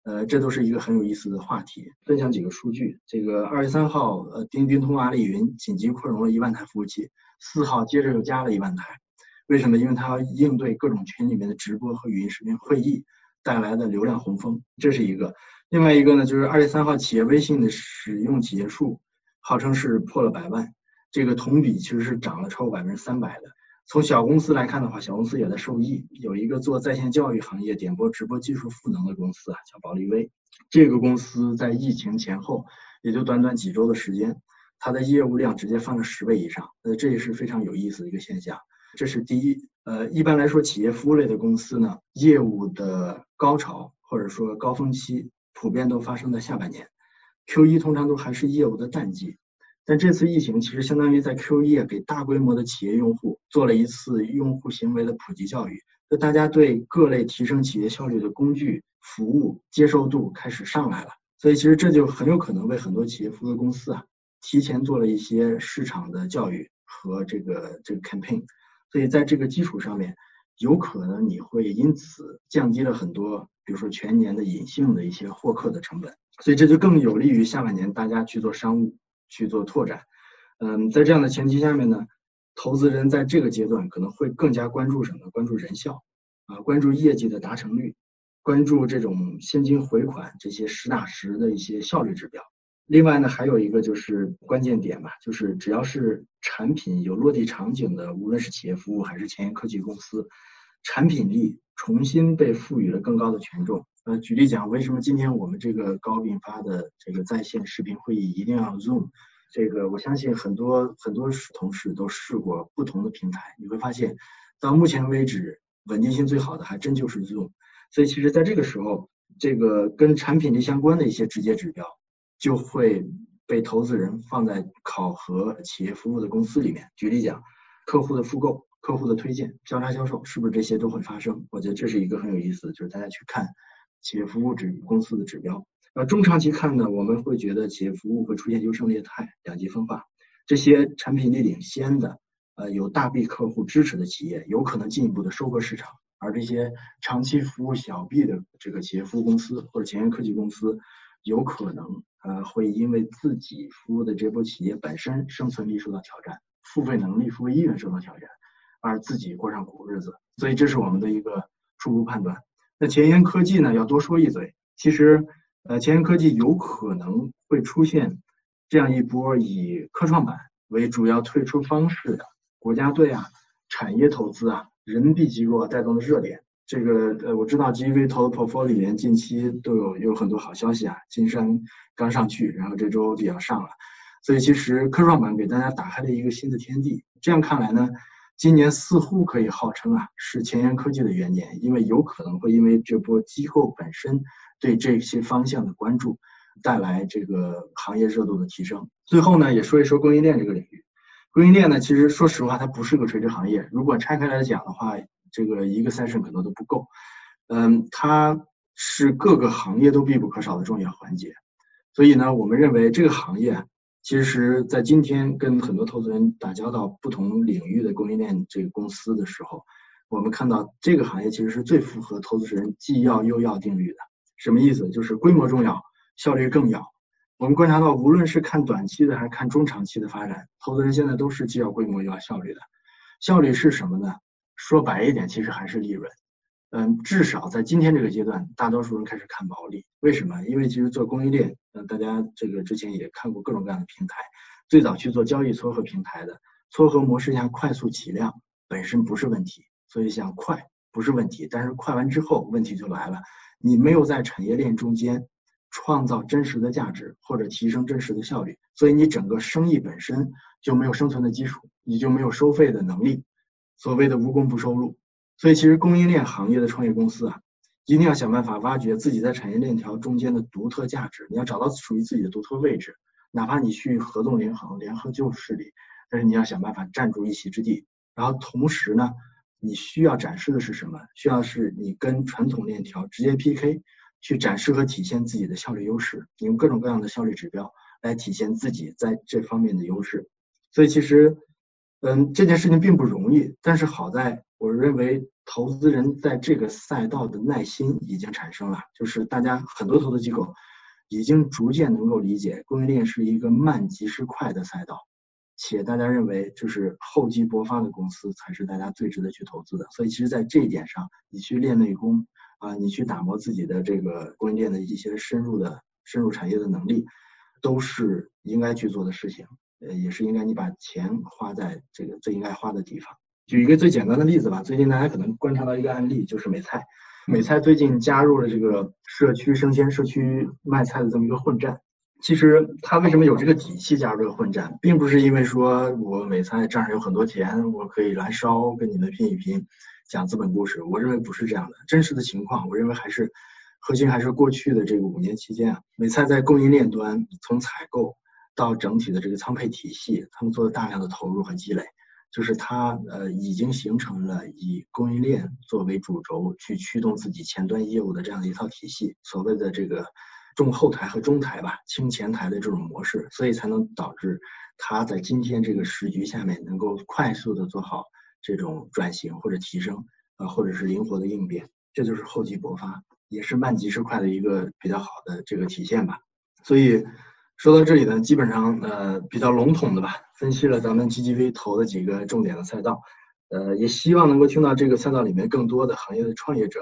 呃，这都是一个很有意思的话题。分享几个数据，这个二月三号，呃，钉钉、通阿里云紧急扩容了一万台服务器，四号接着又加了一万台。为什么？因为它要应对各种群里面的直播和语音视频会议带来的流量洪峰，这是一个。另外一个呢，就是二月三号，企业微信的使用企业数号称是破了百万，这个同比其实是涨了超过百分之三百的。从小公司来看的话，小公司也在受益。有一个做在线教育行业点播直播技术赋能的公司啊，叫保利微。这个公司在疫情前后，也就短短几周的时间，它的业务量直接翻了十倍以上。呃，这也是非常有意思的一个现象。这是第一。呃，一般来说，企业服务类的公司呢，业务的高潮或者说高峰期，普遍都发生在下半年。Q 一通常都还是业务的淡季。但这次疫情其实相当于在 Q 一给大规模的企业用户做了一次用户行为的普及教育，就大家对各类提升企业效率的工具、服务接受度开始上来了，所以其实这就很有可能为很多企业服务公司啊提前做了一些市场的教育和这个这个 campaign，所以在这个基础上面，有可能你会因此降低了很多，比如说全年的隐性的一些获客的成本，所以这就更有利于下半年大家去做商务。去做拓展，嗯，在这样的前提下面呢，投资人在这个阶段可能会更加关注什么？关注人效，啊，关注业绩的达成率，关注这种现金回款这些实打实的一些效率指标。另外呢，还有一个就是关键点吧，就是只要是产品有落地场景的，无论是企业服务还是前沿科技公司，产品力重新被赋予了更高的权重。呃，举例讲，为什么今天我们这个高频发的这个在线视频会议一定要 Zoom？这个我相信很多很多同事都试过不同的平台，你会发现，到目前为止稳定性最好的还真就是 Zoom。所以其实在这个时候，这个跟产品力相关的一些直接指标，就会被投资人放在考核企业服务的公司里面。举例讲，客户的复购、客户的推荐、交叉销售，是不是这些都会发生？我觉得这是一个很有意思，就是大家去看。企业服务指公司的指标，呃，中长期看呢，我们会觉得企业服务会出现优胜劣汰、两极分化。这些产品力领先的，呃，有大 B 客户支持的企业，有可能进一步的收割市场；而这些长期服务小 B 的这个企业服务公司或者前沿科技公司，有可能呃会因为自己服务的这波企业本身生存力受到挑战，付费能力、付费意愿受到挑战，而自己过上苦日子。所以这是我们的一个初步判断。那前沿科技呢？要多说一嘴。其实，呃，前沿科技有可能会出现这样一波以科创板为主要退出方式的国家队啊、产业投资啊、人民币机构啊带动的热点。这个，呃，我知道 GV 投的 portfolio 里面近期都有有很多好消息啊。金山刚上去，然后这周就要上了，所以其实科创板给大家打开了一个新的天地。这样看来呢？今年似乎可以号称啊是前沿科技的元年，因为有可能会因为这波机构本身对这些方向的关注，带来这个行业热度的提升。最后呢，也说一说供应链这个领域。供应链呢，其实说实话，它不是个垂直行业。如果拆开来讲的话，这个一个 session 可能都不够。嗯，它是各个行业都必不可少的重要环节。所以呢，我们认为这个行业。其实，在今天跟很多投资人打交道，不同领域的供应链这个公司的时候，我们看到这个行业其实是最符合投资人既要又要定律的。什么意思？就是规模重要，效率更要。我们观察到，无论是看短期的还是看中长期的发展，投资人现在都是既要规模又要效率的。效率是什么呢？说白一点，其实还是利润。嗯，至少在今天这个阶段，大多数人开始看毛利。为什么？因为其实做供应链，嗯，大家这个之前也看过各种各样的平台，最早去做交易撮合平台的，撮合模式下快速起量本身不是问题，所以想快不是问题。但是快完之后，问题就来了，你没有在产业链中间创造真实的价值或者提升真实的效率，所以你整个生意本身就没有生存的基础，你就没有收费的能力。所谓的无功不收入。所以，其实供应链行业的创业公司啊，一定要想办法挖掘自己在产业链条中间的独特价值。你要找到属于自己的独特位置，哪怕你去合纵连横、联合旧势力，但是你要想办法站住一席之地。然后同时呢，你需要展示的是什么？需要是你跟传统链条直接 PK，去展示和体现自己的效率优势。你用各种各样的效率指标来体现自己在这方面的优势。所以，其实，嗯，这件事情并不容易，但是好在。我认为投资人在这个赛道的耐心已经产生了，就是大家很多投资机构已经逐渐能够理解供应链是一个慢即是快的赛道，且大家认为就是厚积薄发的公司才是大家最值得去投资的。所以其实，在这一点上，你去练内功啊，你去打磨自己的这个供应链的一些深入的深入产业的能力，都是应该去做的事情。呃，也是应该你把钱花在这个最应该花的地方。举一个最简单的例子吧，最近大家可能观察到一个案例，就是美菜。美菜最近加入了这个社区生鲜、社区卖菜的这么一个混战。其实它为什么有这个底气加入这个混战，并不是因为说我美菜账上有很多钱，我可以来烧跟你们拼一拼，讲资本故事。我认为不是这样的，真实的情况，我认为还是核心还是过去的这个五年期间啊，美菜在供应链端从采购。到整体的这个仓配体系，他们做了大量的投入和积累，就是它呃已经形成了以供应链作为主轴去驱动自己前端业务的这样的一套体系，所谓的这个重后台和中台吧，轻前台的这种模式，所以才能导致它在今天这个时局下面能够快速的做好这种转型或者提升，呃或者是灵活的应变，这就是厚积薄发，也是慢即是快的一个比较好的这个体现吧，所以。说到这里呢，基本上呃比较笼统的吧，分析了咱们 GGV 投的几个重点的赛道，呃也希望能够听到这个赛道里面更多的行业的创业者，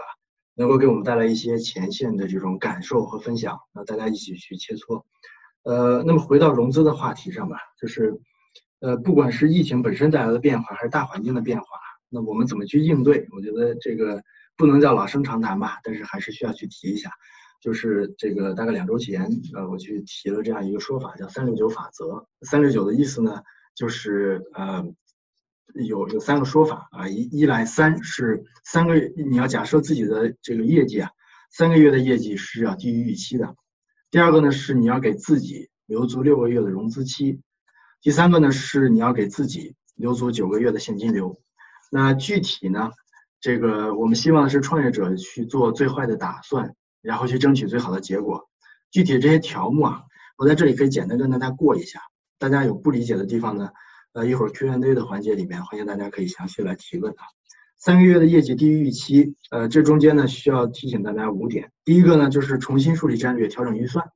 能够给我们带来一些前线的这种感受和分享，那大家一起去切磋。呃，那么回到融资的话题上吧，就是呃不管是疫情本身带来的变化，还是大环境的变化，那我们怎么去应对？我觉得这个不能叫老生常谈吧，但是还是需要去提一下。就是这个大概两周前，呃，我去提了这样一个说法，叫三六九法则。三六九的意思呢，就是呃，有有三个说法啊，一一来三是三个月，你要假设自己的这个业绩啊，三个月的业绩是要低于预期的。第二个呢是你要给自己留足六个月的融资期。第三个呢是你要给自己留足九个月的现金流。那具体呢，这个我们希望是创业者去做最坏的打算。然后去争取最好的结果。具体这些条目啊，我在这里可以简单跟大家过一下。大家有不理解的地方呢，呃，一会儿 Q&A 的环节里面，欢迎大家可以详细来提问啊。三个月的业绩低于预期，呃，这中间呢需要提醒大家五点。第一个呢就是重新梳理战略，调整预算。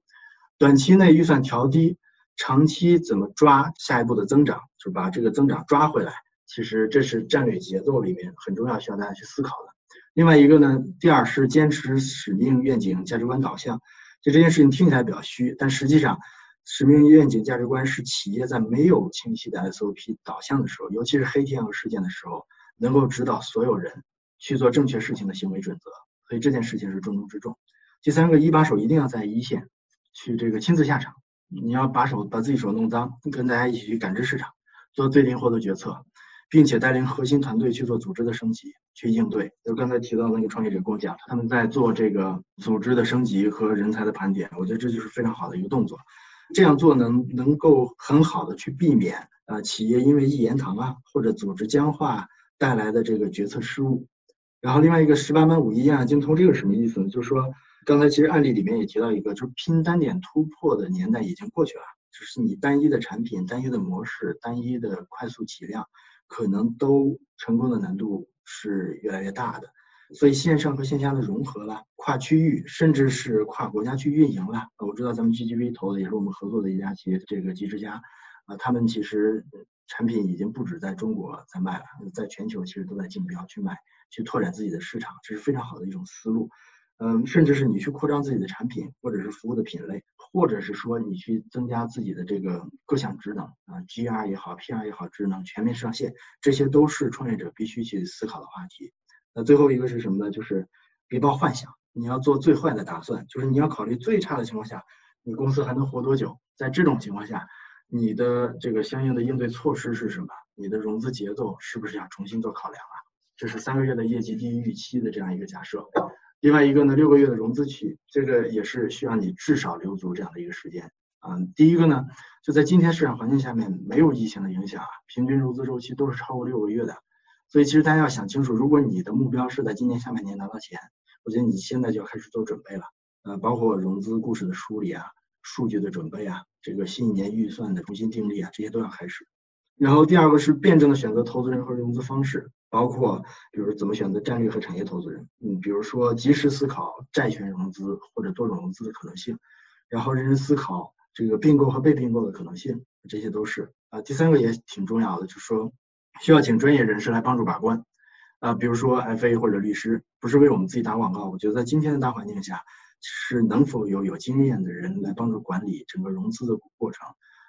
短期内预算调低，长期怎么抓下一步的增长，就把这个增长抓回来。其实这是战略节奏里面很重要，需要大家去思考的。另外一个呢，第二是坚持使命、愿景、价值观导向。就这件事情听起来比较虚，但实际上，使命、愿景、价值观是企业在没有清晰的 SOP 导向的时候，尤其是黑天鹅事件的时候，能够指导所有人去做正确事情的行为准则。所以这件事情是重中之重。第三个，一把手一定要在一线，去这个亲自下场，你要把手把自己手弄脏，跟大家一起去感知市场，做最灵活的决策。并且带领核心团队去做组织的升级，去应对。就刚才提到那个创业者跟我讲，他们在做这个组织的升级和人才的盘点，我觉得这就是非常好的一个动作。这样做能能够很好的去避免啊企业因为一言堂啊或者组织僵化带来的这个决策失误。然后另外一个十八般武艺，一样精通，这个什么意思呢？就是说刚才其实案例里面也提到一个，就是拼单点突破的年代已经过去了，就是你单一的产品、单一的模式、单一的快速起量。可能都成功的难度是越来越大的，所以线上和线下的融合了，跨区域甚至是跨国家去运营了。我知道咱们 GGV 投的也是我们合作的一家企业，这个极之家，啊，他们其实产品已经不止在中国在卖了，在全球其实都在竞标去卖，去拓展自己的市场，这是非常好的一种思路。嗯，甚至是你去扩张自己的产品或者是服务的品类。或者是说你去增加自己的这个各项职能啊，GR 也好，PR 也好，职能全面上线，这些都是创业者必须去思考的话题。那最后一个是什么呢？就是别抱幻想，你要做最坏的打算，就是你要考虑最差的情况下，你公司还能活多久？在这种情况下，你的这个相应的应对措施是什么？你的融资节奏是不是要重新做考量啊？这是三个月的业绩低于预期的这样一个假设。另外一个呢，六个月的融资期，这个也是需要你至少留足这样的一个时间啊。第一个呢，就在今天市场环境下面，没有疫情的影响啊，平均融资周期都是超过六个月的。所以其实大家要想清楚，如果你的目标是在今年下半年拿到钱，我觉得你现在就要开始做准备了，呃，包括融资故事的梳理啊、数据的准备啊、这个新一年预算的重新定立啊，这些都要开始。然后第二个是辩证的选择投资人和融资方式，包括比如怎么选择战略和产业投资人，嗯，比如说及时思考债权融资或者多种融资的可能性，然后认真思考这个并购和被并购的可能性，这些都是啊。第三个也挺重要的，就是说需要请专业人士来帮助把关。啊，比如说 FA 或者律师，不是为我们自己打广告。我觉得在今天的大环境下，是能否有有经验的人来帮助管理整个融资的过程，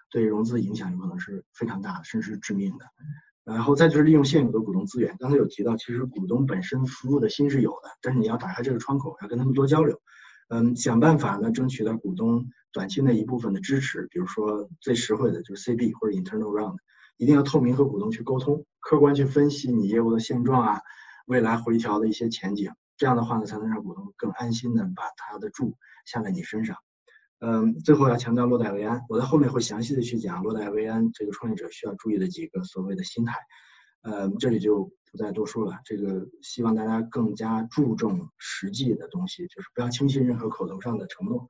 对融资影响有可能是非常大的，甚至是致命的。然后再就是利用现有的股东资源，刚才有提到，其实股东本身服务的心是有的，但是你要打开这个窗口，要跟他们多交流，嗯，想办法呢争取到股东短期内一部分的支持，比如说最实惠的就是 CB 或者 Internal Round。一定要透明和股东去沟通，客观去分析你业务的现状啊，未来回调的一些前景，这样的话呢，才能让股东更安心的把他的注下在你身上。嗯，最后要强调落袋为安，我在后面会详细的去讲落袋为安这个创业者需要注意的几个所谓的心态。呃，这里就不再多说了，这个希望大家更加注重实际的东西，就是不要轻信任何口头上的承诺。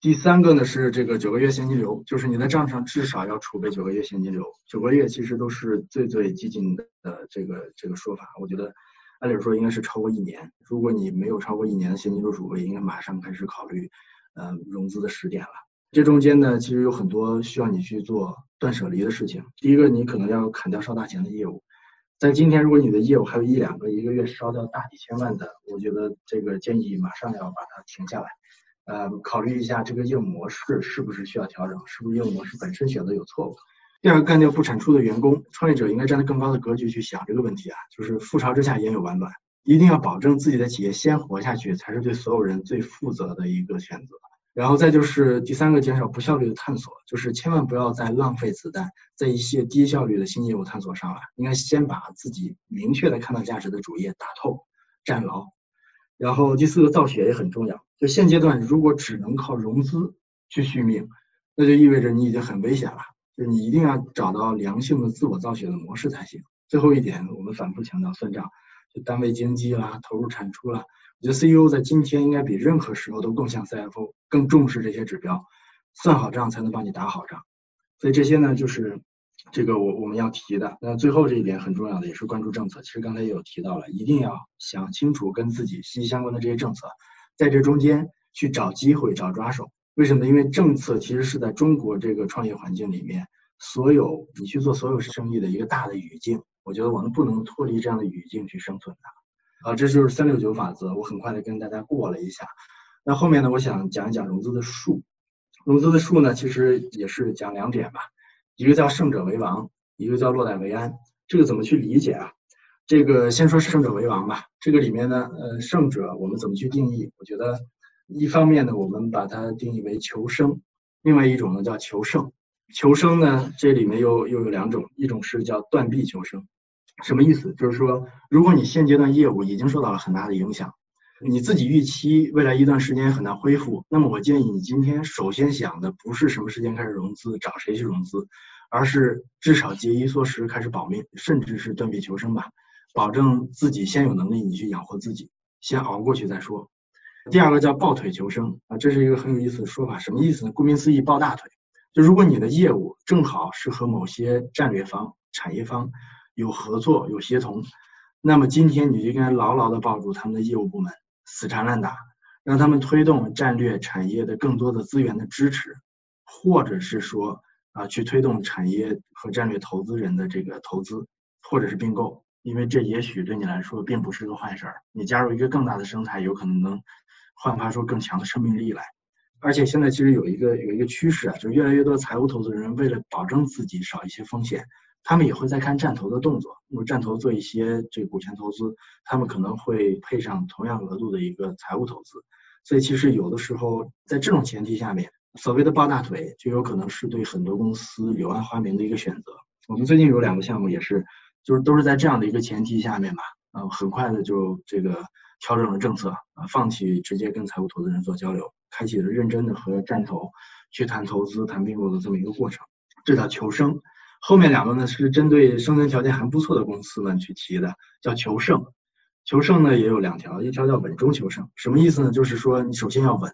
第三个呢是这个九个月现金流，就是你的账上至少要储备九个月现金流。九个月其实都是最最激进的这个这个说法，我觉得按理说应该是超过一年。如果你没有超过一年的现金流储备，应该马上开始考虑，呃，融资的时点了。这中间呢，其实有很多需要你去做断舍离的事情。第一个，你可能要砍掉烧大钱的业务。在今天，如果你的业务还有一两个一个月烧掉大几千万的，我觉得这个建议马上要把它停下来。呃，考虑一下这个业务模式是不是需要调整，是不是业务模式本身选择有错误？第二个，干掉不产出的员工，创业者应该站在更高的格局去想这个问题啊，就是覆巢之下焉有完卵，一定要保证自己的企业先活下去，才是对所有人最负责的一个选择。然后再就是第三个，减少不效率的探索，就是千万不要再浪费子弹在一些低效率的新业务探索上了，应该先把自己明确的看到价值的主业打透、站牢。然后第四个造血也很重要，就现阶段如果只能靠融资去续命，那就意味着你已经很危险了。就是你一定要找到良性的自我造血的模式才行。最后一点，我们反复强调算账，就单位经济啦、投入产出啦，我觉得 CEO 在今天应该比任何时候都更像 CFO，更重视这些指标，算好账才能帮你打好账。所以这些呢，就是。这个我我们要提的，那最后这一点很重要的也是关注政策。其实刚才也有提到了，一定要想清楚跟自己息息相关的这些政策，在这中间去找机会、找抓手。为什么？因为政策其实是在中国这个创业环境里面，所有你去做所有生意的一个大的语境。我觉得我们不能脱离这样的语境去生存的。啊，这就是三六九法则，我很快的跟大家过了一下。那后面呢，我想讲一讲融资的术。融资的术呢，其实也是讲两点吧。一个叫胜者为王，一个叫落袋为安，这个怎么去理解啊？这个先说胜者为王吧。这个里面呢，呃，胜者我们怎么去定义？我觉得一方面呢，我们把它定义为求生；另外一种呢叫求胜。求生呢，这里面又又有两种，一种是叫断臂求生，什么意思？就是说，如果你现阶段业务已经受到了很大的影响，你自己预期未来一段时间很难恢复，那么我建议你今天首先想的不是什么时间开始融资，找谁去融资。而是至少节衣缩食，开始保命，甚至是断臂求生吧，保证自己先有能力，你去养活自己，先熬过去再说。第二个叫抱腿求生啊，这是一个很有意思的说法，什么意思呢？顾名思义，抱大腿。就如果你的业务正好是和某些战略方、产业方有合作、有协同，那么今天你就应该牢牢的抱住他们的业务部门，死缠烂打，让他们推动战略产业的更多的资源的支持，或者是说。啊，去推动产业和战略投资人的这个投资，或者是并购，因为这也许对你来说并不是个坏事儿。你加入一个更大的生态，有可能能焕发出更强的生命力来。而且现在其实有一个有一个趋势啊，就是越来越多的财务投资人为了保证自己少一些风险，他们也会在看战投的动作。那么战投做一些这股权投资，他们可能会配上同样额度的一个财务投资。所以其实有的时候在这种前提下面。所谓的抱大腿，就有可能是对很多公司柳暗花明的一个选择。我们最近有两个项目，也是，就是都是在这样的一个前提下面吧，嗯，很快的就这个调整了政策，啊，放弃直接跟财务投资人做交流，开启了认真的和战投去谈投资、谈并购的这么一个过程。这叫求生。后面两个呢是针对生存条件还不错的公司们去提的，叫求胜。求胜呢也有两条，一条叫稳中求胜，什么意思呢？就是说你首先要稳。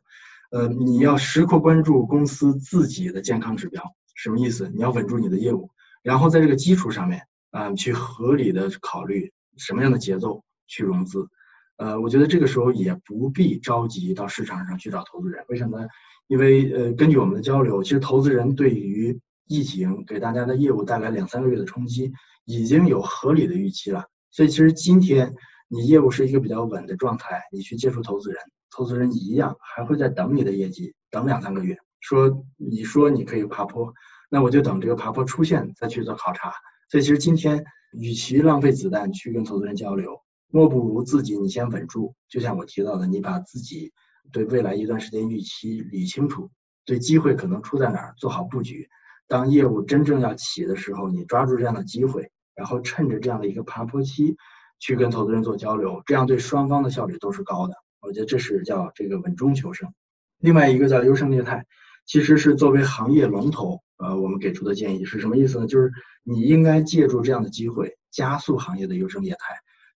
呃，你要时刻关注公司自己的健康指标，什么意思？你要稳住你的业务，然后在这个基础上面，啊，去合理的考虑什么样的节奏去融资。呃，我觉得这个时候也不必着急到市场上去找投资人，为什么呢？因为呃，根据我们的交流，其实投资人对于疫情给大家的业务带来两三个月的冲击，已经有合理的预期了。所以其实今天你业务是一个比较稳的状态，你去接触投资人，投资人一样还会在等你的业绩，等两三个月。说你说你可以爬坡，那我就等这个爬坡出现再去做考察。所以其实今天与其浪费子弹去跟投资人交流，莫不如自己你先稳住。就像我提到的，你把自己对未来一段时间预期理清楚，对机会可能出在哪儿，做好布局。当业务真正要起的时候，你抓住这样的机会，然后趁着这样的一个爬坡期，去跟投资人做交流，这样对双方的效率都是高的。我觉得这是叫这个稳中求胜。另外一个叫优胜劣汰。其实是作为行业龙头，呃，我们给出的建议是什么意思呢？就是你应该借助这样的机会，加速行业的优胜劣汰，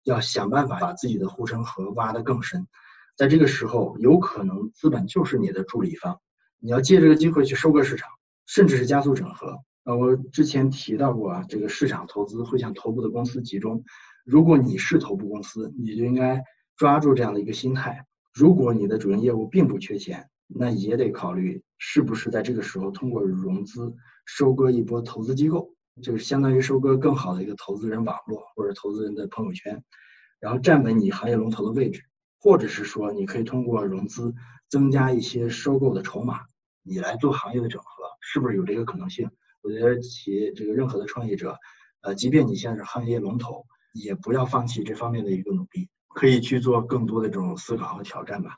要想办法把自己的护城河挖得更深。在这个时候，有可能资本就是你的助力方，你要借这个机会去收割市场，甚至是加速整合。呃，我之前提到过啊，这个市场投资会向头部的公司集中。如果你是头部公司，你就应该抓住这样的一个心态。如果你的主营业务并不缺钱，那也得考虑是不是在这个时候通过融资收割一波投资机构，就是相当于收割更好的一个投资人网络或者投资人的朋友圈，然后站稳你行业龙头的位置，或者是说你可以通过融资增加一些收购的筹码，你来做行业的整合，是不是有这个可能性？我觉得企业这个任何的创业者，呃，即便你现在是行业龙头，也不要放弃这方面的一个努力，可以去做更多的这种思考和挑战吧。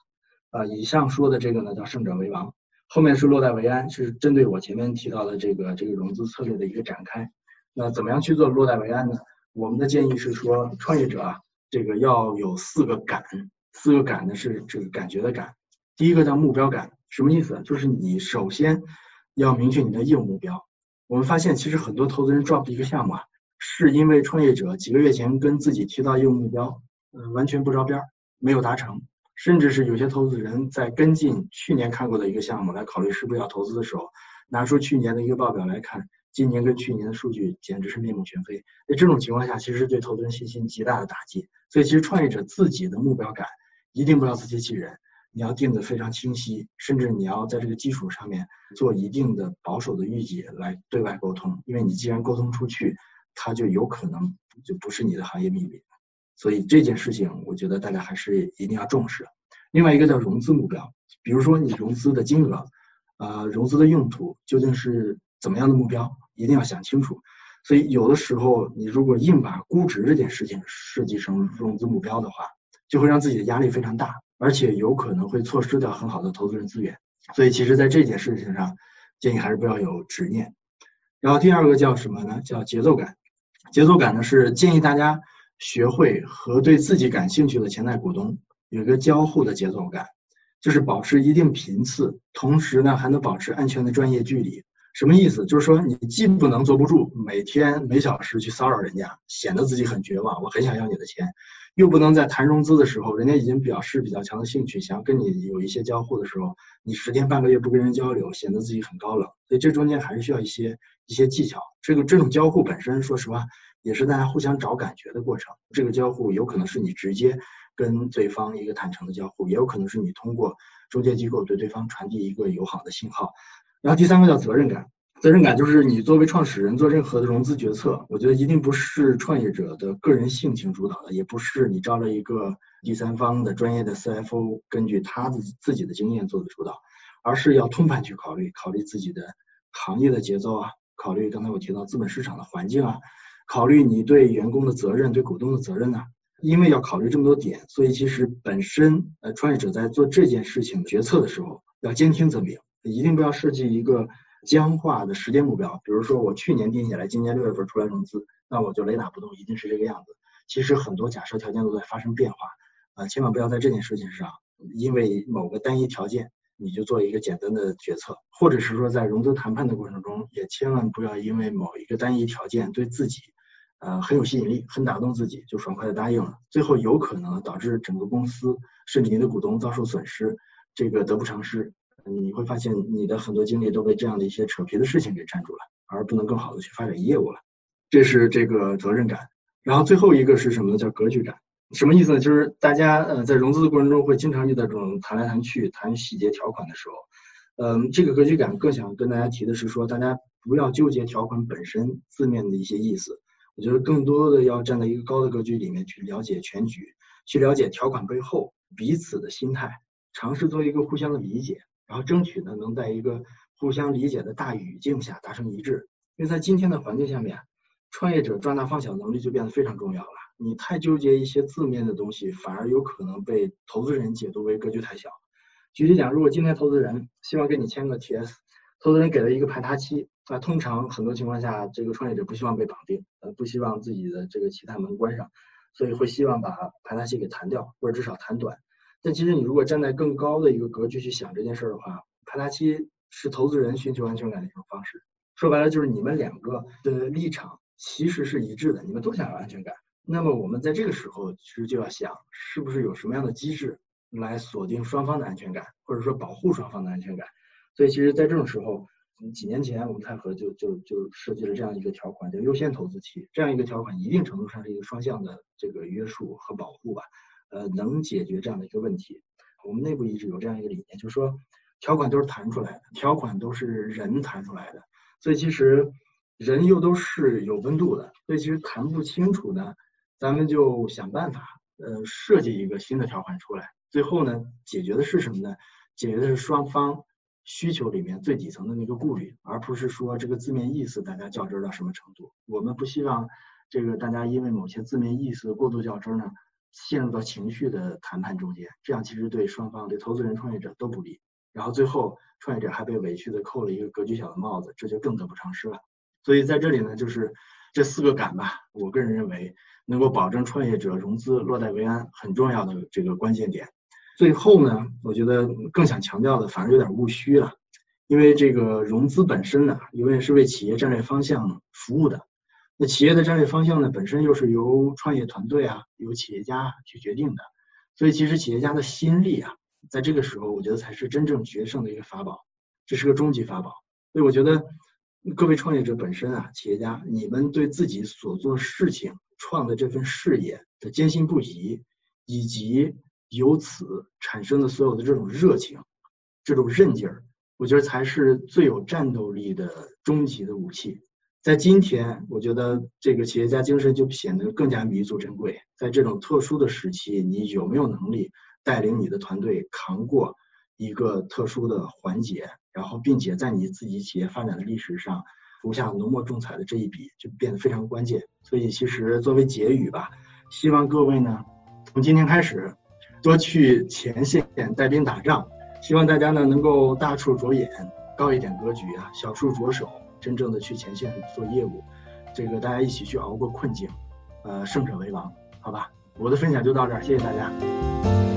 啊，以上说的这个呢叫胜者为王，后面是落袋为安，是针对我前面提到的这个这个融资策略的一个展开。那怎么样去做落袋为安呢？我们的建议是说，创业者啊，这个要有四个感，四个感呢是这个感觉的感。第一个叫目标感，什么意思？就是你首先要明确你的业务目标。我们发现其实很多投资人 drop 一个项目啊，是因为创业者几个月前跟自己提到业务目标，嗯，完全不着边儿，没有达成。甚至是有些投资人在跟进去年看过的一个项目来考虑是不是要投资的时候，拿出去年的一个报表来看，今年跟去年的数据简直是面目全非。在这种情况下，其实对投资人信心极大的打击。所以，其实创业者自己的目标感一定不要自欺欺人，你要定的非常清晰，甚至你要在这个基础上面做一定的保守的预计来对外沟通，因为你既然沟通出去，它就有可能就不是你的行业秘密。所以这件事情，我觉得大家还是一定要重视。另外一个叫融资目标，比如说你融资的金额，呃，融资的用途究竟是怎么样的目标，一定要想清楚。所以有的时候你如果硬把估值这件事情设计成融资目标的话，就会让自己的压力非常大，而且有可能会错失掉很好的投资人资源。所以其实在这件事情上，建议还是不要有执念。然后第二个叫什么呢？叫节奏感。节奏感呢是建议大家。学会和对自己感兴趣的潜在股东有一个交互的节奏感，就是保持一定频次，同时呢还能保持安全的专业距离。什么意思？就是说你既不能坐不住，每天每小时去骚扰人家，显得自己很绝望，我很想要你的钱，又不能在谈融资的时候，人家已经表示比较强的兴趣，想要跟你有一些交互的时候，你十天半个月不跟人交流，显得自己很高冷。所以这中间还是需要一些一些技巧。这个这种交互本身，说实话。也是大家互相找感觉的过程。这个交互有可能是你直接跟对方一个坦诚的交互，也有可能是你通过中介机构对对方传递一个友好的信号。然后第三个叫责任感，责任感就是你作为创始人做任何的融资决策，我觉得一定不是创业者的个人性情主导的，也不是你招了一个第三方的专业的 CFO 根据他的自己的经验做的主导，而是要通盘去考虑，考虑自己的行业的节奏啊，考虑刚才我提到资本市场的环境啊。考虑你对员工的责任，对股东的责任呢？因为要考虑这么多点，所以其实本身呃，创业者在做这件事情决策的时候，要兼听则明，一定不要设计一个僵化的时间目标。比如说我去年定下来，今年六月份出来融资，那我就雷打不动，一定是这个样子。其实很多假设条件都在发生变化，啊，千万不要在这件事情上，因为某个单一条件。你就做一个简单的决策，或者是说在融资谈判的过程中，也千万不要因为某一个单一条件对自己，呃很有吸引力、很打动自己，就爽快的答应了，最后有可能导致整个公司甚至您的股东遭受损失，这个得不偿失。你会发现你的很多精力都被这样的一些扯皮的事情给占住了，而不能更好的去发展业务了。这是这个责任感。然后最后一个是什么呢？叫格局感。什么意思呢？就是大家呃在融资的过程中会经常遇到这种谈来谈去、谈细节条款的时候，嗯，这个格局感更想跟大家提的是说，大家不要纠结条款本身字面的一些意思，我觉得更多的要站在一个高的格局里面去了解全局，去了解条款背后彼此的心态，尝试做一个互相的理解，然后争取呢能在一个互相理解的大语境下达成一致。因为在今天的环境下面，创业者抓大放小能力就变得非常重要了。你太纠结一些字面的东西，反而有可能被投资人解读为格局太小。举例讲，如果今天投资人希望跟你签个 TS，投资人给了一个排他期，那通常很多情况下，这个创业者不希望被绑定，呃，不希望自己的这个其他门关上，所以会希望把排他期给谈掉，或者至少谈短。但其实你如果站在更高的一个格局去想这件事儿的话，排他期是投资人寻求安全感的一种方式。说白了就是你们两个的立场其实是一致的，你们都想要安全感。那么我们在这个时候其实就要想，是不是有什么样的机制来锁定双方的安全感，或者说保护双方的安全感？所以其实，在这种时候，几年前我们泰和就就就设计了这样一个条款，叫优先投资期。这样一个条款，一定程度上是一个双向的这个约束和保护吧，呃，能解决这样的一个问题。我们内部一直有这样一个理念，就是说，条款都是谈出来的，条款都是人谈出来的，所以其实人又都是有温度的，所以其实谈不清楚呢。咱们就想办法，呃，设计一个新的条款出来。最后呢，解决的是什么呢？解决的是双方需求里面最底层的那个顾虑，而不是说这个字面意思大家较真到什么程度。我们不希望这个大家因为某些字面意思过度较真呢，陷入到情绪的谈判中间，这样其实对双方、对投资人、创业者都不利。然后最后创业者还被委屈的扣了一个格局小的帽子，这就更得不偿失了。所以在这里呢，就是这四个感吧，我个人认为。能够保证创业者融资落袋为安，很重要的这个关键点。最后呢，我觉得更想强调的反而有点务虚了，因为这个融资本身呢，永远是为企业战略方向服务的。那企业的战略方向呢，本身又是由创业团队啊，由企业家去决定的。所以其实企业家的心力啊，在这个时候，我觉得才是真正决胜的一个法宝，这是个终极法宝。所以我觉得各位创业者本身啊，企业家，你们对自己所做事情。创的这份事业的坚信不疑，以及由此产生的所有的这种热情、这种韧劲儿，我觉得才是最有战斗力的终极的武器。在今天，我觉得这个企业家精神就显得更加弥足珍贵。在这种特殊的时期，你有没有能力带领你的团队扛过一个特殊的环节，然后并且在你自己企业发展的历史上？服下浓墨重彩的这一笔就变得非常关键，所以其实作为结语吧，希望各位呢从今天开始多去前线带兵打仗，希望大家呢能够大处着眼，高一点格局啊，小处着手，真正的去前线做业务，这个大家一起去熬过困境，呃，胜者为王，好吧？我的分享就到这儿，谢谢大家。